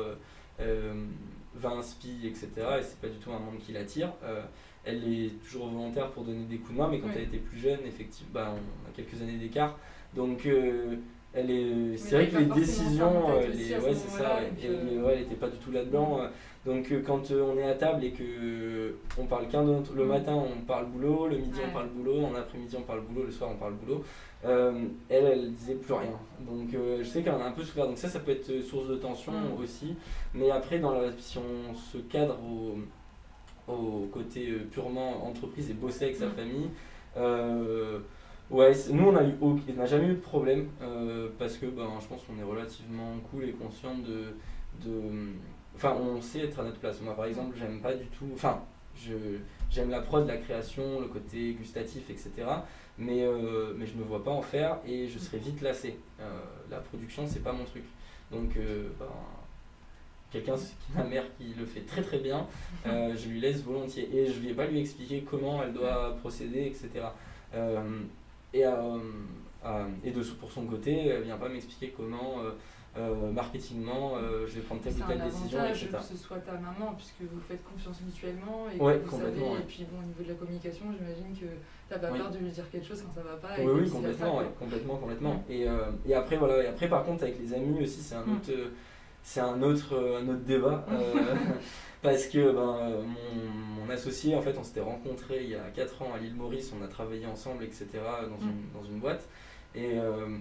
vin, spi, etc. Et c'est pas du tout un monde qui l'attire. Euh, elle est toujours volontaire pour donner des coups de main, mais quand elle était plus jeune, effectivement, bah, on a quelques années d'écart. Donc, euh, elle est. C'est vrai que les décisions, euh, les, ouais, c'est ça. elle n'était pas du tout là-dedans. Donc, quand on est à table et que on parle qu'un d'autre, le matin on parle boulot, le midi on parle boulot, en après-midi on parle boulot, le soir on parle boulot. Elle, elle disait plus rien. Donc, je sais qu'elle en a un peu souffert. Donc, ça, ça peut être source de tension mm. aussi. Mais après, dans la, si on se cadre au au côté euh, purement entreprise et bosser avec sa mm. famille. Euh, ouais, nous on a eu on n'a jamais eu de problème euh, parce que ben, je pense qu'on est relativement cool et conscient de, de, enfin on sait être à notre place. Moi par exemple j'aime pas du tout, enfin j'aime la prod, la création, le côté gustatif, etc. Mais, mais je me vois pas en faire et je serais vite lassé. la production c'est pas mon truc. Donc ben, quelqu'un, ma mère qui le fait très très bien, euh, je lui laisse volontiers. Et je vais pas lui expliquer comment elle doit procéder, etc. Euh, et, euh, et de, pour son côté, elle vient pas m'expliquer comment, marketingement, je vais prendre telle ou telle décision, etc. que ce soit ta maman, puisque vous faites confiance mutuellement. Et, ouais, vous savez, et puis bon, au niveau de la communication, j'imagine que tu n'as pas peur de lui dire quelque chose quand ça ne va pas. oui, oui, complètement, complètement, complètement. Et, et, après, voilà, et après, par contre, avec les amis aussi, c'est un mm. autre c'est un autre, un autre débat. Euh, parce que ben, mon, mon, associé, en fait, on s'était rencontrés il y a 4 ans à l'île Maurice, on a travaillé ensemble, etc., dans, une, mm. dans une boîte. Et, euh,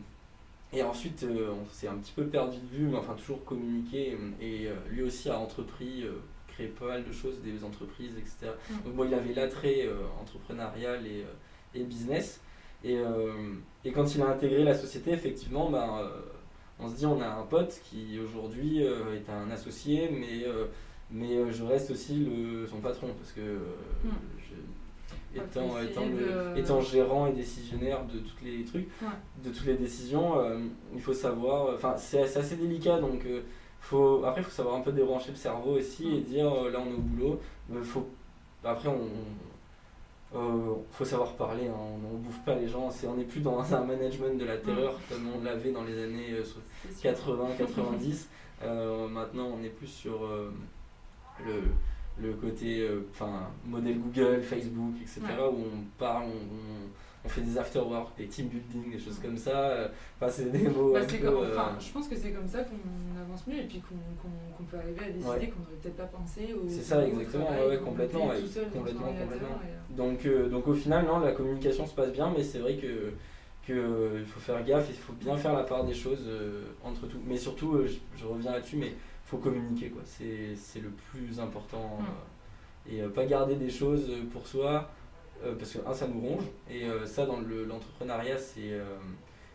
et ensuite, euh, on s'est un petit peu perdu de vue, mais enfin, toujours communiqué. Et lui aussi a entrepris, créé pas mal de choses, des entreprises, etc. Mm. Donc, bon, il avait l'attrait entrepreneurial et, et, business. Et, et, quand il a intégré la société, effectivement, ben, on se dit on a un pote qui aujourd'hui euh, est un associé, mais, euh, mais euh, je reste aussi le, son patron parce que hmm. Étant, étant, gérant et décisionnaire de tous les trucs, de toutes les décisions, il faut savoir, enfin c'est assez délicat donc faut, après il faut savoir un peu débrancher le cerveau aussi et dire là on est au boulot, faut, après on il euh, faut savoir parler, hein. on ne bouffe pas les gens, on n'est plus dans un management de la terreur comme on l'avait dans les années 80-90. Euh, euh, maintenant on est plus sur le, le, côté enfin modèle Google, Facebook, etc. où on parle, on on fait des after-work, des team building, des choses comme ça. Enfin, c'est des mots. Bah, enfin, je pense que c'est comme ça qu'on avance mieux et puis qu'on peut arriver à décider qu'on n'aurait peut-être pas pensé. C'est ça, exactement, ouais, complètement. complètement, complètement. Donc, euh, donc au final, non, la communication se passe bien, mais c'est vrai que qu'il euh, faut faire gaffe, il faut bien faire la part des choses euh, entre tout. Mais surtout, je, reviens là-dessus, mais faut communiquer, quoi. C'est le plus important. Mm. et pas garder des choses pour soi. Euh, parce que un ça nous ronge et euh, ça dans l'entrepreneuriat c'est euh,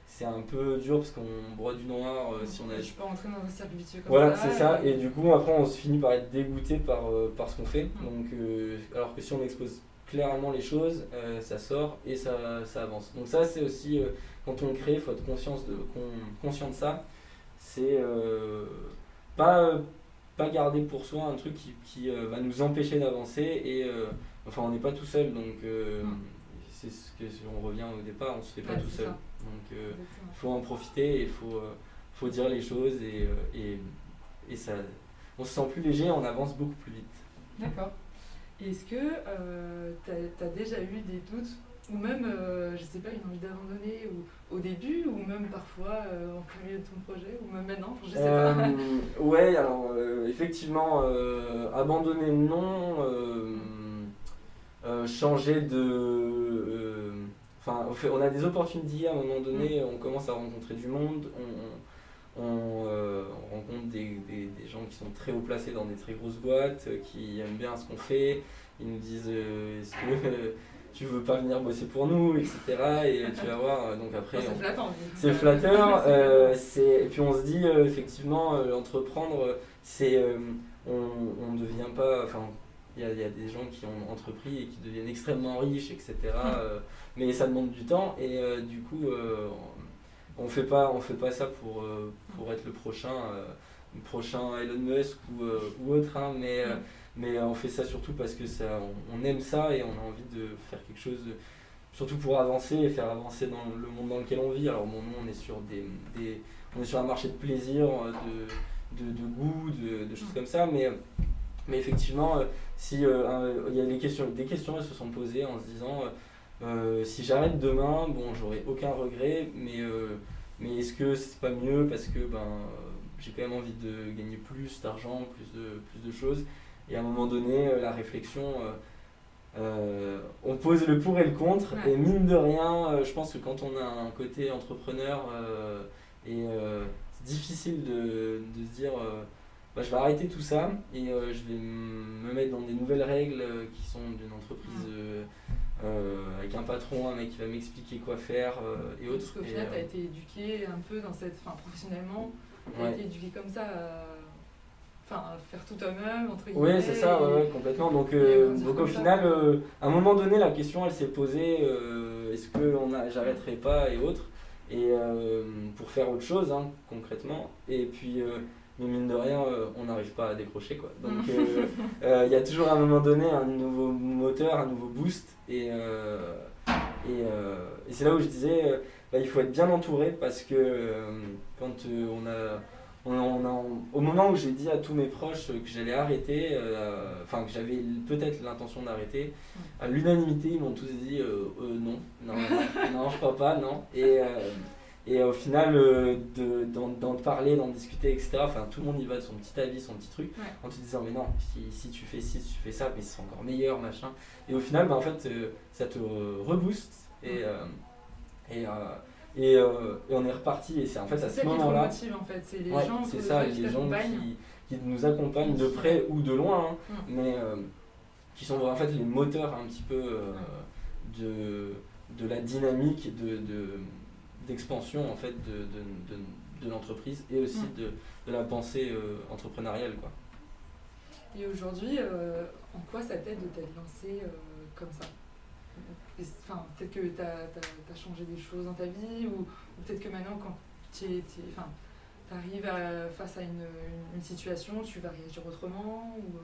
c'est un peu dur parce qu'on broie du noir si on a. Je peux rentrer dans un cercle vicieux comme voilà, ça. Voilà, c'est ça. Et du coup, après, on se finit par être dégoûté par, par ce qu'on fait. Mm. Donc, alors que si on expose clairement les choses, ça sort et ça, ça avance. Donc, ça, c'est aussi quand on crée, il faut être conscience de, conscient de ça. C'est pas, pas garder pour soi un truc qui, qui va nous empêcher d'avancer et Enfin, on n'est pas tout seul, donc euh, c'est ce que si on revient au départ, on se fait pas tout seul. Donc, il euh, faut en profiter, il faut, euh, faut dire les choses et, et, et, ça, on se sent plus léger, on avance beaucoup plus vite. D'accord. Est-ce que tu as, déjà eu des doutes ou même, je sais pas, une envie d'abandonner au début, ou même parfois en plein de ton projet, ou même maintenant, je sais pas. ouais, alors effectivement, abandonner non euh, changer de. Euh, enfin, on a des opportunités à un moment donné, mm. on commence à rencontrer du monde, on, on, euh, rencontre des, des, gens qui sont très haut placés dans des très grosses boîtes, qui aiment bien ce qu'on fait. Ils nous disent Est-ce que tu veux pas venir bosser pour nous, etc. Et tu vas voir, donc après. c'est flatteur. C'est flatteur. et puis on se dit, effectivement, entreprendre, c'est. on ne devient pas. Enfin, Il y, a, des gens qui ont entrepris et qui deviennent extrêmement riches, etc. Hum. mais ça demande du temps et du coup, on fait pas, on fait pas ça pour, pour être le prochain, le prochain Elon Musk ou, ou autre, hein, mais, hum. Mais on fait ça surtout parce que ça, on, aime ça et on a envie de faire quelque chose. surtout pour avancer et faire avancer dans le monde dans lequel on vit. Alors bon, nous on est sur des, on est sur un marché de plaisir, de, de, de goût, de, choses comme ça, mais, mais effectivement, euh, si euh, il y a des questions, des questions se sont posées en se disant euh, si j'arrête demain, bon, j'aurai aucun regret, mais, mais est-ce que c'est pas mieux parce que ben j'ai quand même envie de gagner plus d'argent, plus de, plus de choses? Et à un moment donné, la réflexion, on pose le pour et le contre. Et mine de rien, je pense que quand on a un côté entrepreneur, et euh, c'est difficile de, de, se dire euh, bah, je vais arrêter tout ça et euh, je vais me mettre dans des nouvelles règles qui sont d'une entreprise avec un patron, un mec qui va m'expliquer quoi faire et autres. Parce qu'au final, tu as été éduqué un peu dans cette. Enfin, professionnellement, tu as été éduqué comme ça enfin faire tout toi-même entre guillemets. Oui, c'est ça, ouais, complètement. Donc, donc au final, à un moment donné, la question elle s'est posée est-ce que j'arrêterai pas et autres et euh, pour faire autre chose hein, concrètement. Et puis, euh, mais mine de rien, euh, on n'arrive pas à décrocher quoi. Donc il y a toujours à un moment donné un nouveau moteur, un nouveau boost. Et, et, et c'est là où je disais, bah, il faut être bien entouré parce que quand on a au moment où j'ai dit à tous mes proches que j'allais arrêter, euh, enfin que j'avais peut-être l'intention d'arrêter, à l'unanimité, ils m'ont tous dit euh, euh, non, non, non, je crois pas, non. Et, et au final, d'en parler, d'en discuter, etc., enfin tout le monde y va de son petit avis, son petit truc, en te disant mais non, si, si, tu fais ci, si tu fais ça, mais c'est encore meilleur, machin. Et au final, bah, en fait, ça te rebooste. Et, et euh, et, on est reparti. Et c'est en fait à ce moment-là. en fait. C'est les gens, c'est ça, les gens qui, qui, nous accompagnent de près ou de loin, hein, mm. mais euh, qui sont en fait les moteurs un petit peu euh, de, de la dynamique de, d'expansion en fait de, de, de l'entreprise et aussi mm. de, de la pensée entrepreneuriale. Quoi. Et aujourd'hui, en quoi ça t'aide de t'être lancé comme ça? Enfin, peut-être que tu as, changé des choses dans ta vie, ou, peut-être que maintenant, quand tu arrives face à une, situation, tu vas réagir autrement ou,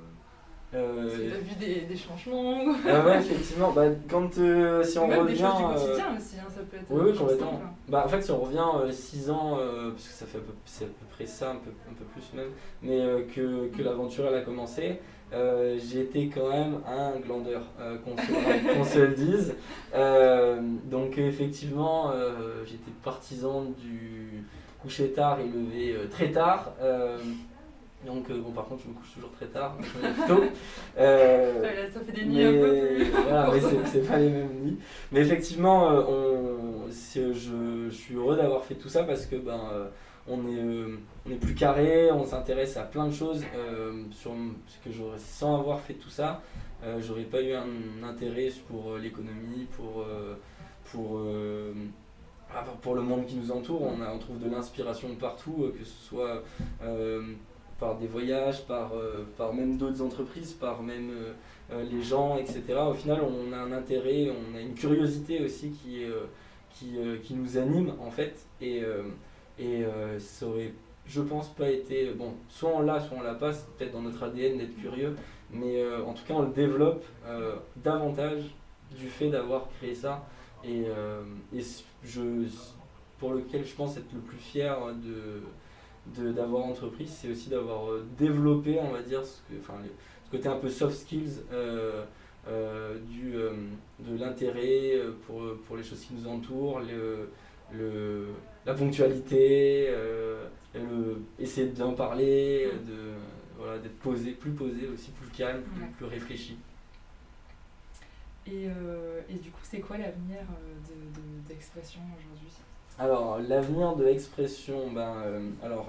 euh, Parce que tu as vu des, des changements ah Ouais, effectivement. Bah, quand, euh, si on Même revient. Des choses du quotidien euh, aussi, hein, ça peut être. Oui, oui complètement. Bah, en fait, si on revient 6 ans, parce que ça fait à peu, à peu près ça, un peu, un peu plus même, mais que, que mm. l'aventure elle a commencé, euh, j'étais quand même un glandeur, euh, qu'on se, le dise. Euh, donc effectivement, j'étais partisan du coucher tard et lever très tard. Donc bon, par contre, je me couche toujours très tard, tôt. ça fait des nuits un peu Voilà, mais c'est pas les mêmes nuits. Mais effectivement, on, je, je, suis heureux d'avoir fait tout ça parce que ben on est, euh, on est plus carré, on s'intéresse à plein de choses. Euh, sur, que j'aurais, sans avoir fait tout ça, euh, j'aurais pas eu un, intérêt pour l'économie, pour, pour, pour le monde qui nous entoure. On, a, on trouve de l'inspiration partout, que ce soit par des voyages, par, par même d'autres entreprises, par même les gens, etc. Au final, on a un intérêt, on a une curiosité aussi qui, qui, qui nous anime en fait. Et, et euh, ça aurait, je pense, pas été. Bon, soit on l'a, soit on l'a pas, c'est peut-être dans notre ADN d'être curieux, mais euh, en tout cas, on le développe euh, davantage du fait d'avoir créé ça. Et, et, je, pour lequel je pense être le plus fier de, d'avoir entrepris, c'est aussi d'avoir développé, on va dire, ce, que, enfin, ce côté un peu soft skills. du, de l'intérêt pour, pour les choses qui nous entourent, le, le, la ponctualité, euh, essayer d'en parler, de, voilà, d'être posé, plus posé aussi, plus calme, plus, réfléchi. Et, euh, et, du coup, c'est quoi l'avenir euh, d'expression de, aujourd'hui? Alors, l'avenir de l'expression, ben, alors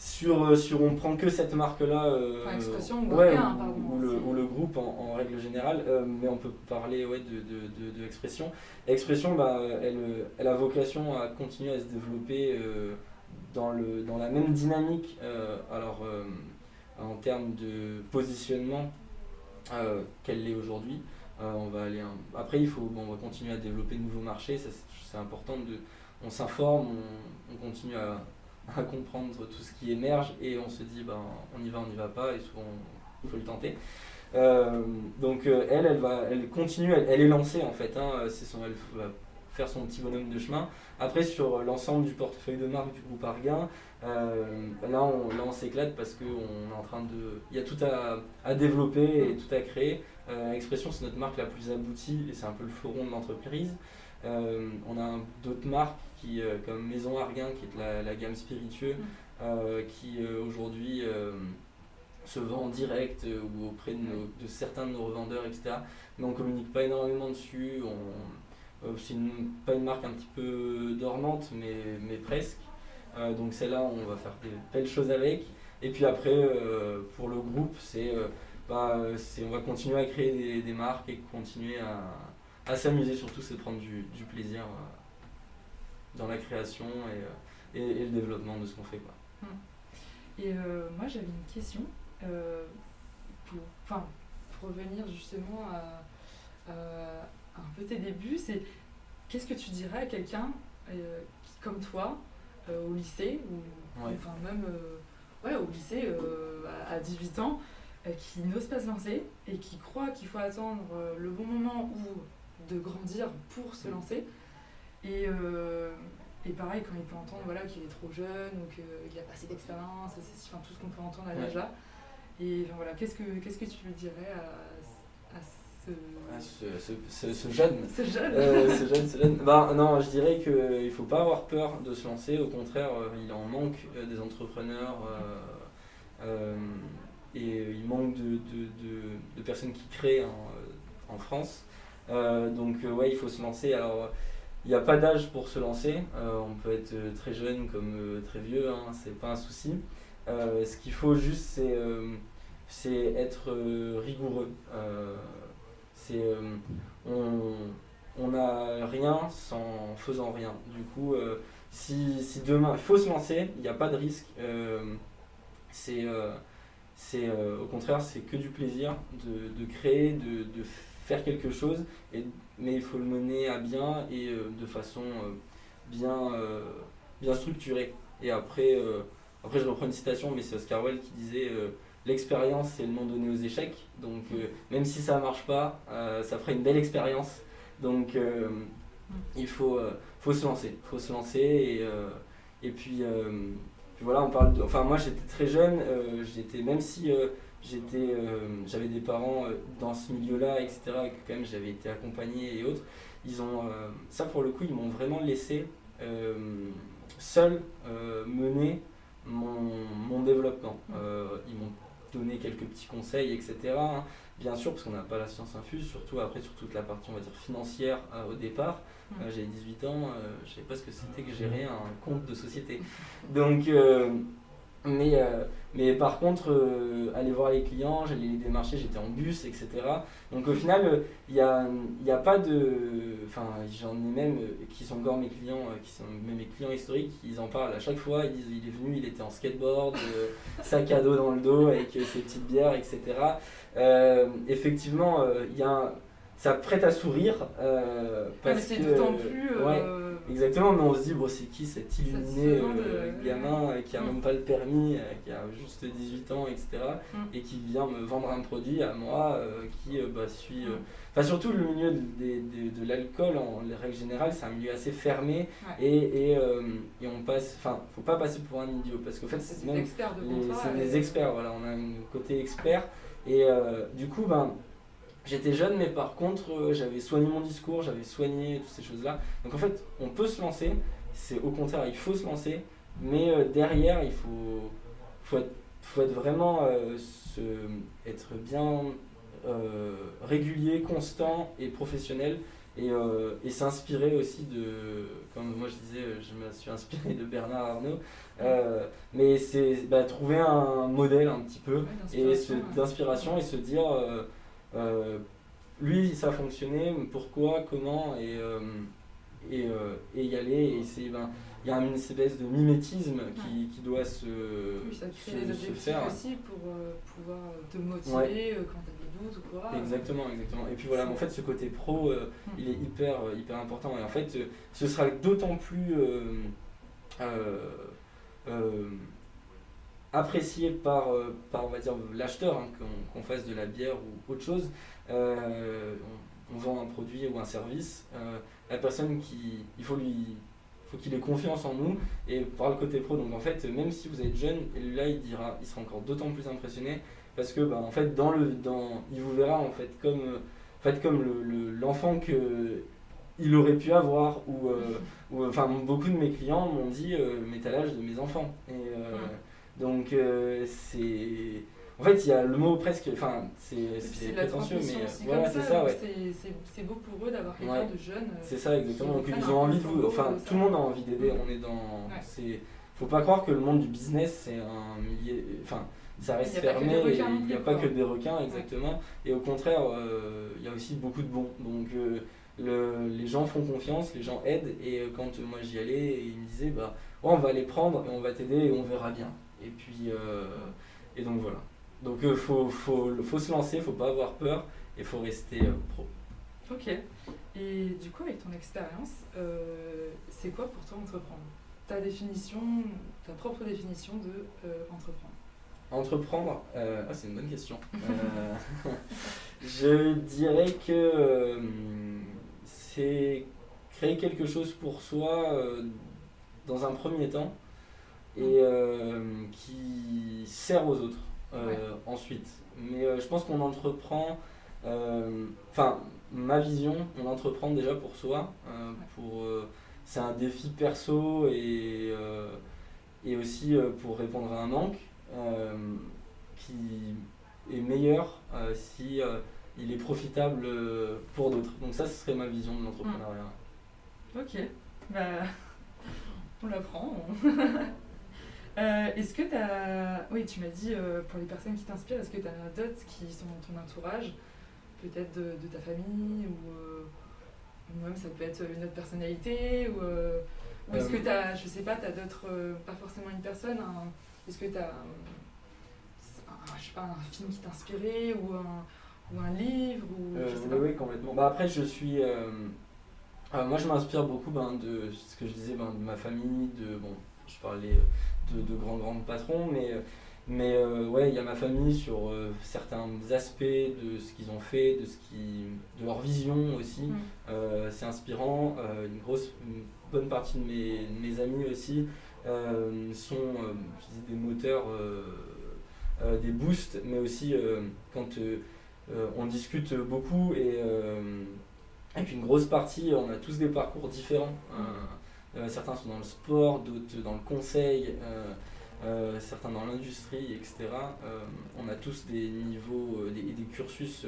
sur, euh, sur on prend que cette marque-là, euh, ouais, ou, le, ou, le, groupe en, règle générale, euh, mais on peut parler ouais, de, de, de, expression. L'expression, bah, elle, elle, a vocation à continuer à se développer dans, le, dans la même dynamique, alors en termes de positionnement, qu'elle l'est aujourd'hui. on va aller Après, il faut, bon, on va continuer à développer de nouveaux marchés, c'est important. De... On s'informe, on, continue à, comprendre tout ce qui émerge et on se dit ben, on y va, on n'y va pas et souvent il faut le tenter. donc elle, elle va, elle continue, elle, est lancée en fait. Hein, son, elle va faire son petit bonhomme de chemin. Après, sur l'ensemble du portefeuille de marque du groupe Arguin, euh, là, on, s'éclate parce qu'on est en train de. Il y a tout à, développer et tout à créer. Euh, Expression, c'est notre marque la plus aboutie et c'est un peu le fleuron de l'entreprise. Euh, on a d'autres marques qui, comme Maison Arguin, qui est la, la gamme spiritueux, qui aujourd'hui se vend en direct ou auprès de, de, certains de nos revendeurs, etc. Mais on communique pas énormément dessus. On, euh, c'est pas une marque un petit peu dormante, mais, mais presque. Euh, donc celle-là, on va faire des belles choses avec. Et puis après, euh, pour le groupe, c'est bah, on va continuer à créer des, des marques et continuer à, à s'amuser surtout, c'est de prendre du, du plaisir dans la création et, et, le développement de ce qu'on fait. Quoi. Hum. Et moi j'avais une question pour, pour revenir justement à, un peu tes débuts, c'est qu'est-ce que tu dirais à quelqu'un euh, qui, comme toi, euh, au lycée, ou enfin même euh, ouais, au lycée à, 18 ans, qui n'ose pas se lancer et qui croit qu'il faut attendre le bon moment ou de grandir pour se mm. lancer. Et, et pareil, quand il peut entendre voilà, qu'il est trop jeune ou qu'il a pas assez d'expérience, enfin, tout ce qu'on peut entendre à l'âge là. Et voilà, qu'est-ce que, qu'est-ce que tu lui dirais à, à ce, jeune. Ce jeune. Euh, ce jeune, ce jeune. Bah, non, je dirais qu'il ne faut pas avoir peur de se lancer. Au contraire, euh, il en manque euh, des entrepreneurs et il manque de, de, de, personnes qui créent en, en France. donc, ouais, il faut se lancer. Alors, il n'y a pas d'âge pour se lancer. on peut être très jeune comme très vieux, hein, c'est pas un souci. ce qu'il faut juste, c'est être rigoureux c'est euh, on n'a rien sans faisant rien. Du coup, euh, si, si, demain, il faut se lancer, il n'y a pas de risque. Euh, c'est c'est au contraire, c'est que du plaisir de, créer, de, faire quelque chose, mais il faut le mener à bien et de façon bien, bien structurée. Et après, après, je reprends une citation, mais c'est Oscar Wilde qui disait l'expérience, c'est le nom donné aux échecs. Donc, euh, même si ça ne marche pas, euh, ça ferait une belle expérience. Donc, euh, il faut, faut se lancer. faut se lancer. Et, et puis, voilà, on parle de, Enfin, moi, j'étais très jeune. j'étais, même si j'étais, j'avais des parents dans ce milieu-là, etc., que quand même j'avais été accompagné et autres, ils ont, ça pour le coup, ils m'ont vraiment laissé seul mener mon, mon développement. ils m'ont donner quelques petits conseils, etc. Hein. Bien sûr, parce qu'on n'a pas la science infuse, surtout après sur toute la partie, on va dire, financière euh, au départ. Mm. Euh, J'avais 18 ans, euh, je ne savais pas ce que c'était que gérer un compte de société. Donc, mais, euh, mais par contre, euh, aller voir les clients, j'allais les démarcher, j'étais en bus, etc. Donc au final, il n'y a, y a pas de... Enfin, j'en ai même qui sont encore mes clients, qui sont même mes clients historiques, ils en parlent à chaque fois, ils disent il est venu, il était en skateboard, sac à dos dans le dos avec ses petites bières, etc. effectivement, il y a ça prête à sourire. parce mais c'est d'autant plus... Exactement, mais on se dit, bon, c'est qui cet illuminé euh, gamin euh, qui a mm. même pas le permis, euh, qui a juste 18 ans, etc. Mm. et qui vient me vendre un produit à moi qui bah, suis. Mm. Enfin, surtout le milieu de, de, de, l'alcool, en règle générale, c'est un milieu assez fermé et, et, et, on passe. Enfin, faut pas passer pour un idiot parce qu'en fait, c'est des experts C'est des experts, voilà, on a un côté expert et du coup, ben J'étais jeune, mais par contre, euh, j'avais soigné mon discours, j'avais soigné toutes ces choses-là. Donc en fait, on peut se lancer, c'est au contraire, il faut se lancer, mais euh, derrière, il faut, faut, être, faut être vraiment euh, se, être bien régulier, constant et professionnel. Et, et s'inspirer aussi de, comme moi je disais, je me suis inspiré de Bernard Arnault, mais c'est bah, trouver un modèle un petit peu et d'inspiration et se dire lui, ça a fonctionné, pourquoi, comment, et, euh, et, et, y aller. Et c'est ben, il y a une espèce de mimétisme qui, qui doit se, oui, ça crée des objectifs aussi pour pouvoir te motiver quand tu as des doutes ou quoi. Exactement, exactement. Et puis voilà, en fait, ce côté pro, hum. il est hyper, hyper important. Et en fait, ce sera d'autant plus apprécié par, par on va dire, l'acheteur, hein, qu'on fasse de la bière ou autre chose. on, vend un produit ou un service. la personne qui, il faut lui faut qu'il ait confiance en nous et par le côté pro. Donc en fait, même si vous êtes jeune, là il dira, il sera encore d'autant plus impressionné parce que bah, en fait dans le, dans, il vous verra en fait comme, en fait, comme l'enfant le, que il aurait pu avoir ou, euh, enfin beaucoup de mes clients m'ont dit euh, mais t'as l'âge de mes enfants et euh, donc c'est en fait, il y a le mot presque, enfin, c'est prétentieux, mais voilà, c'est ça, ouais. C'est beau pour eux d'avoir quelqu'un de jeune. Euh, c'est ça, exactement. Donc, ils ont envie de vous, enfin, tout le monde a envie d'aider. On est dans. C'est. Faut pas croire que le monde du business, c'est un millier. Enfin, ça reste fermé, il n'y a pas que des requins, exactement. Et au contraire, euh, il y a aussi beaucoup de bons. Donc, euh, le, les gens font confiance, les gens aident. Et quand moi j'y allais, ils me disaient, bah, on va les prendre et on va t'aider et on verra bien. Et puis, et donc voilà. Donc il euh, faut, faut, faut, se lancer, il faut pas avoir peur et il faut rester euh, pro. Ok. Et du coup, avec ton expérience, euh, c'est quoi pour toi entreprendre? Ta définition, ta propre définition de entreprendre? Entreprendre, ah, c'est une bonne question. je dirais que c'est créer quelque chose pour soi dans un premier temps et qui sert aux autres. Euh, ensuite. Mais euh, je pense qu'on entreprend, euh, enfin, ma vision, on entreprend déjà pour soi. pour, c'est un défi perso et, et aussi pour répondre à un manque qui est meilleur si il est profitable pour d'autres. Donc ça, ce serait ma vision de l'entrepreneuriat. Ok, bah, on l'apprend. Euh, est-ce que tu as. Oui, tu m'as dit euh, pour les personnes qui t'inspirent, est-ce que tu as d'autres qui sont dans ton entourage, peut-être de, ta famille ou, euh, même ça peut être une autre personnalité ou, est-ce que tu as, je sais pas, tu as d'autres, pas forcément une personne, est-ce que tu as un, je sais pas, un film qui t'a inspiré ou un, ou un livre ou, oui, oui, complètement. Bah, après, je suis. moi, je m'inspire beaucoup ben, de ce que je disais, ben, de ma famille, de. Bon, je parlais de, grands, grands patrons, mais, mais euh, ouais, il y a ma famille sur euh, certains aspects de ce qu'ils ont fait, de, ce qui, de leur vision aussi. Mm. Euh, c'est inspirant. une grosse, bonne partie de mes, mes amis aussi sont des moteurs, des boosts, mais aussi quand on discute beaucoup et avec une grosse partie, on a tous des parcours différents. Certains sont dans le sport, d'autres dans le conseil, euh, euh, certains dans l'industrie, etc. on a tous des niveaux et des, cursus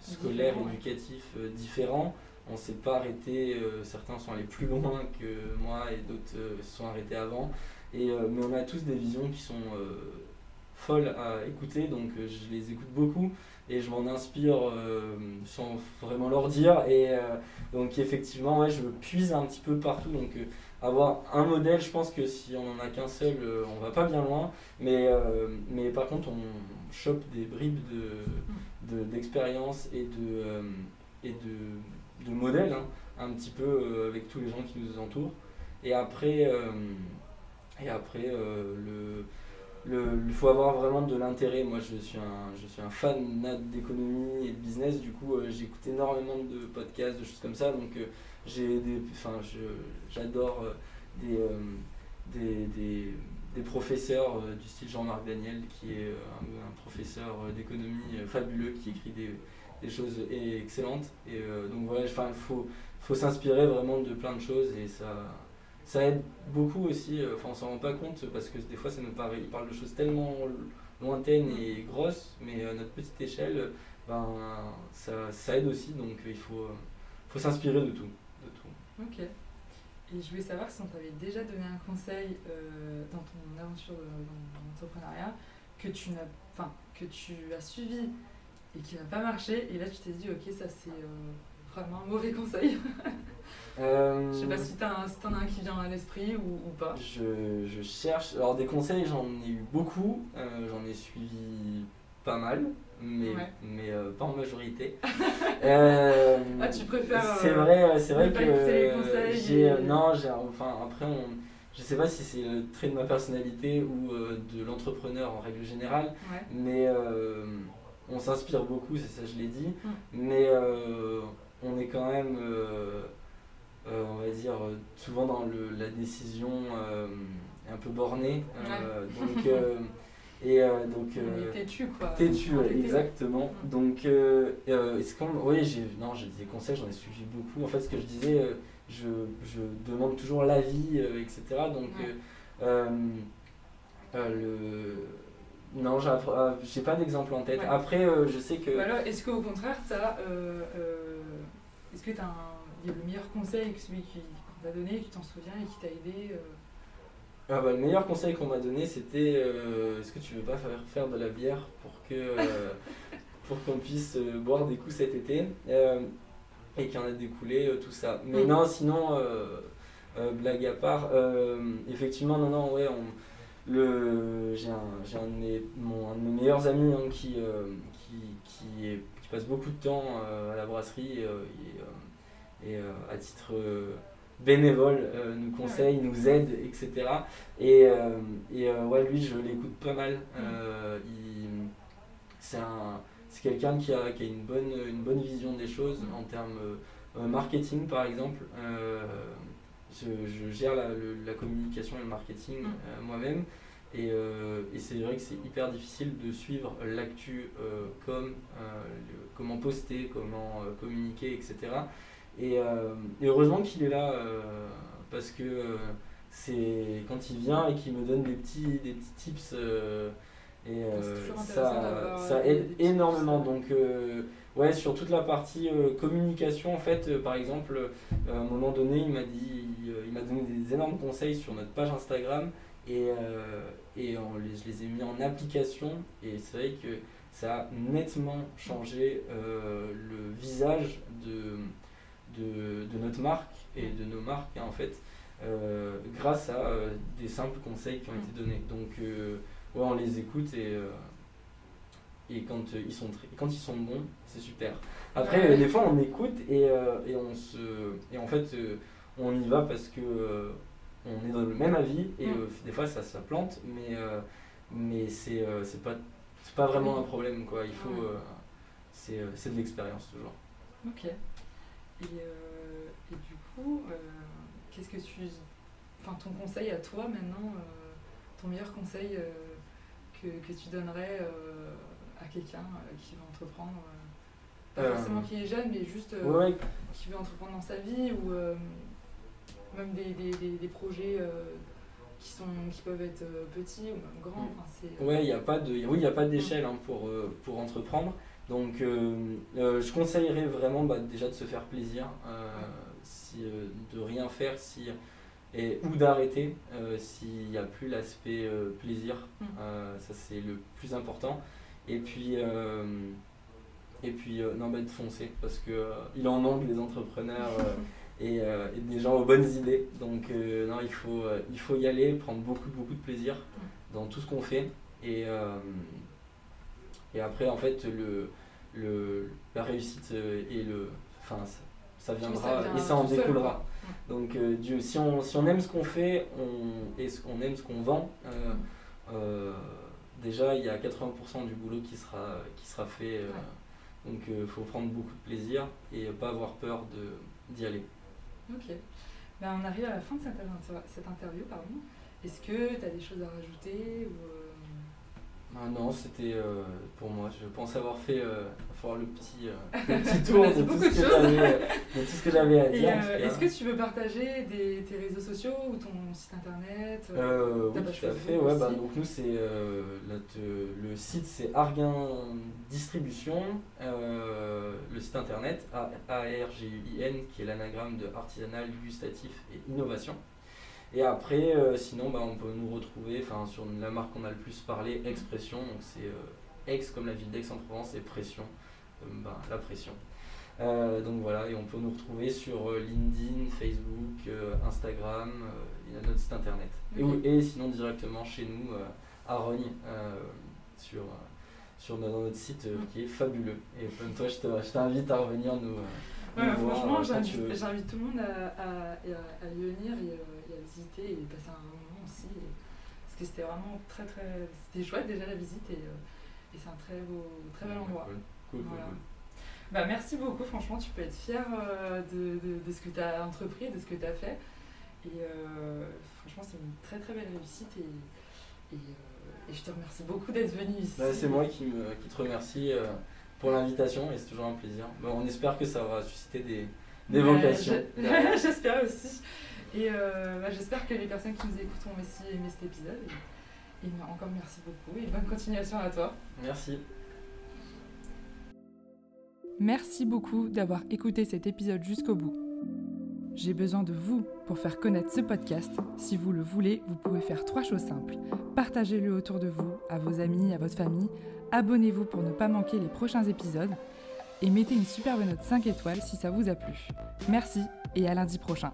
scolaires, éducatifs différents. On ne s'est pas arrêté, certains sont allés plus loin que moi et d'autres se sont arrêtés avant. Et, mais on a tous des visions qui sont folles à écouter, donc je les écoute beaucoup et je m'en inspire euh, sans vraiment leur dire. Et euh, donc effectivement, ouais, je puise un petit peu partout. Donc euh, avoir un modèle, je pense que si on n'en a qu'un seul, on va pas bien loin. Mais, mais par contre, on chope des bribes de, d'expérience et de, et de, de modèles, hein, un petit peu avec tous les gens qui nous entourent. Et après, et après le il faut avoir vraiment de l'intérêt. Moi, je suis un, je suis un fan d'économie et de business. Du coup, euh, j'écoute énormément de podcasts, de choses comme ça. Donc, euh, j'ai des, enfin, j'adore euh, des, des, des, professeurs du style Jean-Marc Daniel, qui est un, professeur d'économie fabuleux, qui écrit des, des choses excellentes. Et donc, voilà, il faut, faut s'inspirer vraiment de plein de choses et ça ça aide beaucoup aussi, euh, enfin on s'en rend pas compte parce que des fois ça nous paraît, il parle de choses tellement lointaines et grosses, mais à notre petite échelle, ben, ça, ça aide aussi, donc il faut, faut s'inspirer de tout, de tout. Ok. Et je voulais savoir si on t'avait déjà donné un conseil euh, dans ton aventure dans l'entrepreneuriat que tu n'as, enfin, que tu as suivi et qui n'a pas marché, et là tu t'es dit ok ça c'est euh, entrepreneur Un mauvais conseil Euh, Je sais pas si t'en as, si as un qui vient à l'esprit ou, ou pas. Je, je cherche. Alors, des conseils, j'en ai eu beaucoup. Euh, j'en ai suivi pas mal, mais, Ouais. mais euh, pas en majorité. Ah, tu préfères. C'est vrai, c'est vrai que j'ai. et- Non, j'ai. Enfin, après, on, je sais pas si c'est le trait de ma personnalité ou de l'entrepreneur en règle générale, Ouais. mais on s'inspire beaucoup, c'est ça, je l'ai dit. Mais on est quand même, on va dire, euh, souvent dans le, la décision euh, un peu bornée. euh, donc, euh, et euh, donc. Euh, têtu quoi. Têtu, exactement. Donc, euh, euh, est-ce qu'on. Oui, j'ai. Non, j'ai des conseils, j'en ai suivi beaucoup. En fait, ce que je disais, euh, je, je demande toujours l'avis, euh, etc. Donc, Ouais. euh, euh, euh, le. Non, j'ai euh, pas d'exemple en tête. Ouais. Après, euh, je sais que. Ou alors, est-ce qu'au contraire, t'as. Euh, euh, est-ce que t'as un. Il y a le meilleur conseil que celui qui- qu'on t'a donné, qui t'en souviens et qui t'a aidé euh, Ah bah, le meilleur conseil qu'on m'a donné, c'était euh, est-ce que tu veux pas faire, faire de la bière pour que euh, pour qu'on puisse euh, boire des coups cet été et qu'il y en a découlé tout ça. Mais Mhm. non, sinon blague à part, effectivement non non ouais on le j'ai un j'ai un de mes mon un de mes meilleurs amis hein, qui, qui qui est- qui passe beaucoup de temps à la brasserie et, et, euh, à titre euh, bénévole euh, nous conseille, nous aide, etc. Et, et ouais, lui, je l'écoute pas mal. C'est un, c'est quelqu'un qui a, qui a une, bonne, une bonne vision des choses en termes marketing, par exemple. Je, je gère la, le- la communication et le marketing moi-même. Et, euh, et c'est vrai que c'est hyper difficile de suivre l'actu euh, comme euh, le- comment poster, comment communiquer, etc. Et, euh, et heureusement qu'il est là euh, parce que euh, c'est quand il vient et qu'il me donne des petits, des petits tips et intéressant ça, ça aide énormément. Donc ouais, sur toute la partie communication, en fait, par exemple, à un moment donné, il m'a dit, il m'a donné des énormes conseils sur notre page Instagram et, euh, et on les, je les ai mis en application et c'est vrai que ça a nettement changé euh, le visage de, de, de notre marque et de nos marques hein, en fait euh, grâce à euh, des simples conseils qui ont été donnés donc euh, ouais on les écoute et et quand euh, ils sont très- quand ils sont bons c'est super après Ouais. euh, des fois on écoute et, euh, et on se et en fait on y va parce que on est dans le même avis et Mm. des fois ça ça plante mais mais c'est c'est pas c'est pas vraiment un problème quoi il faut c'est de l'expérience toujours Ok. Et, euh, et du coup, euh, qu'est-ce que tu. Enfin, ton conseil à toi maintenant, euh, ton meilleur conseil que, que tu donnerais à quelqu'un qui veut entreprendre Pas forcément qui est jeune, mais juste ouais, qui veut entreprendre dans sa vie ou même des, des, des, des projets euh, qui, sont, qui peuvent être euh, petits ou même grands. Mm. Enfin, Ouais, il n'y a pas de, oui, il y a pas d'échelle hein, pour, euh, pour entreprendre. Donc, euh, euh, je conseillerais vraiment bah, déjà de se faire plaisir, euh, si, de rien faire, si, et, ou d'arrêter s'il n'y a plus l'aspect plaisir. Mm. Ça, c'est le plus important. Et puis, euh, et puis euh, non, bah, de foncer, parce que euh, il en manque des entrepreneurs. et, et des gens aux bonnes idées. Donc non, il faut, il faut y aller, prendre beaucoup, beaucoup de plaisir dans tout ce qu'on fait. Et, et après, en fait, le, le, la réussite euh, et le... Enfin, ça, ça viendra et ça en seul, découlera. Donc euh, Dieu, si on, si on aime ce qu'on fait on, et qu'on aime ce qu'on vend, euh, euh, déjà il y a 80% du boulot qui sera, qui sera fait. Donc il faut prendre beaucoup de plaisir et pas avoir peur d'y aller. Ok. Ben, on arrive à la fin de cette, inter- cette interview. pardon. Est-ce que tu as des choses à rajouter ou, Ah non, c'était euh, pour moi. Je pense avoir fait euh, avoir le petit, euh, le petit tour de tout, ce que de tout ce que j'avais à dire. Est-ce que tu veux partager des, tes réseaux sociaux ou ton site internet oui, tout à fait. Ouais, bah, donc nous, c'est le site, c'est Arguin Distribution. Le site internet, A-R-G-U-I-N, qui est l'anagramme de artisanal, gustatif et innovation. Et après, euh, sinon, bah, on peut nous retrouver sur la marque qu'on a le plus parlé, Expression. Donc c'est euh, Ex comme la ville d'Aix-en-Provence et Pression, euh, bah, la pression. donc voilà, et on peut nous retrouver sur LinkedIn, Facebook, Instagram, il y a notre site internet. Et, sinon directement chez nous à Rogne, sur, sur notre site qui est fabuleux. Et toi, je t'invite à revenir nous franchement, j'invite tout le monde à, y venir et, à visiter et passer un moment aussi. parce que c'était vraiment très très. C'était chouette déjà la visite et, euh, c'est un très beau, très bel endroit. Bah, merci beaucoup, franchement, tu peux être fier euh, de, de, ce que tu as entrepris, de ce que tu as fait. Et euh, franchement, c'est une très très belle réussite et, et, je te remercie beaucoup d'être venu ici. Bah, c'est moi qui, me, qui te remercie pour l'invitation et c'est toujours un plaisir. on espère que ça va susciter des, des vocations. j'espère aussi. Et euh, bah, j'espère que les personnes qui nous écoutent ont aussi aimé cet épisode. Et, et encore merci beaucoup et bonne continuation à toi. Merci. Merci beaucoup d'avoir écouté cet épisode jusqu'au bout. J'ai besoin de vous pour faire connaître ce podcast. Si vous le voulez, vous pouvez faire trois choses simples. Partagez-le autour de vous, à vos amis, à votre famille, abonnez-vous pour ne pas manquer les prochains épisodes et mettez une superbe note 5 étoiles si ça vous a plu. Merci et à lundi prochain.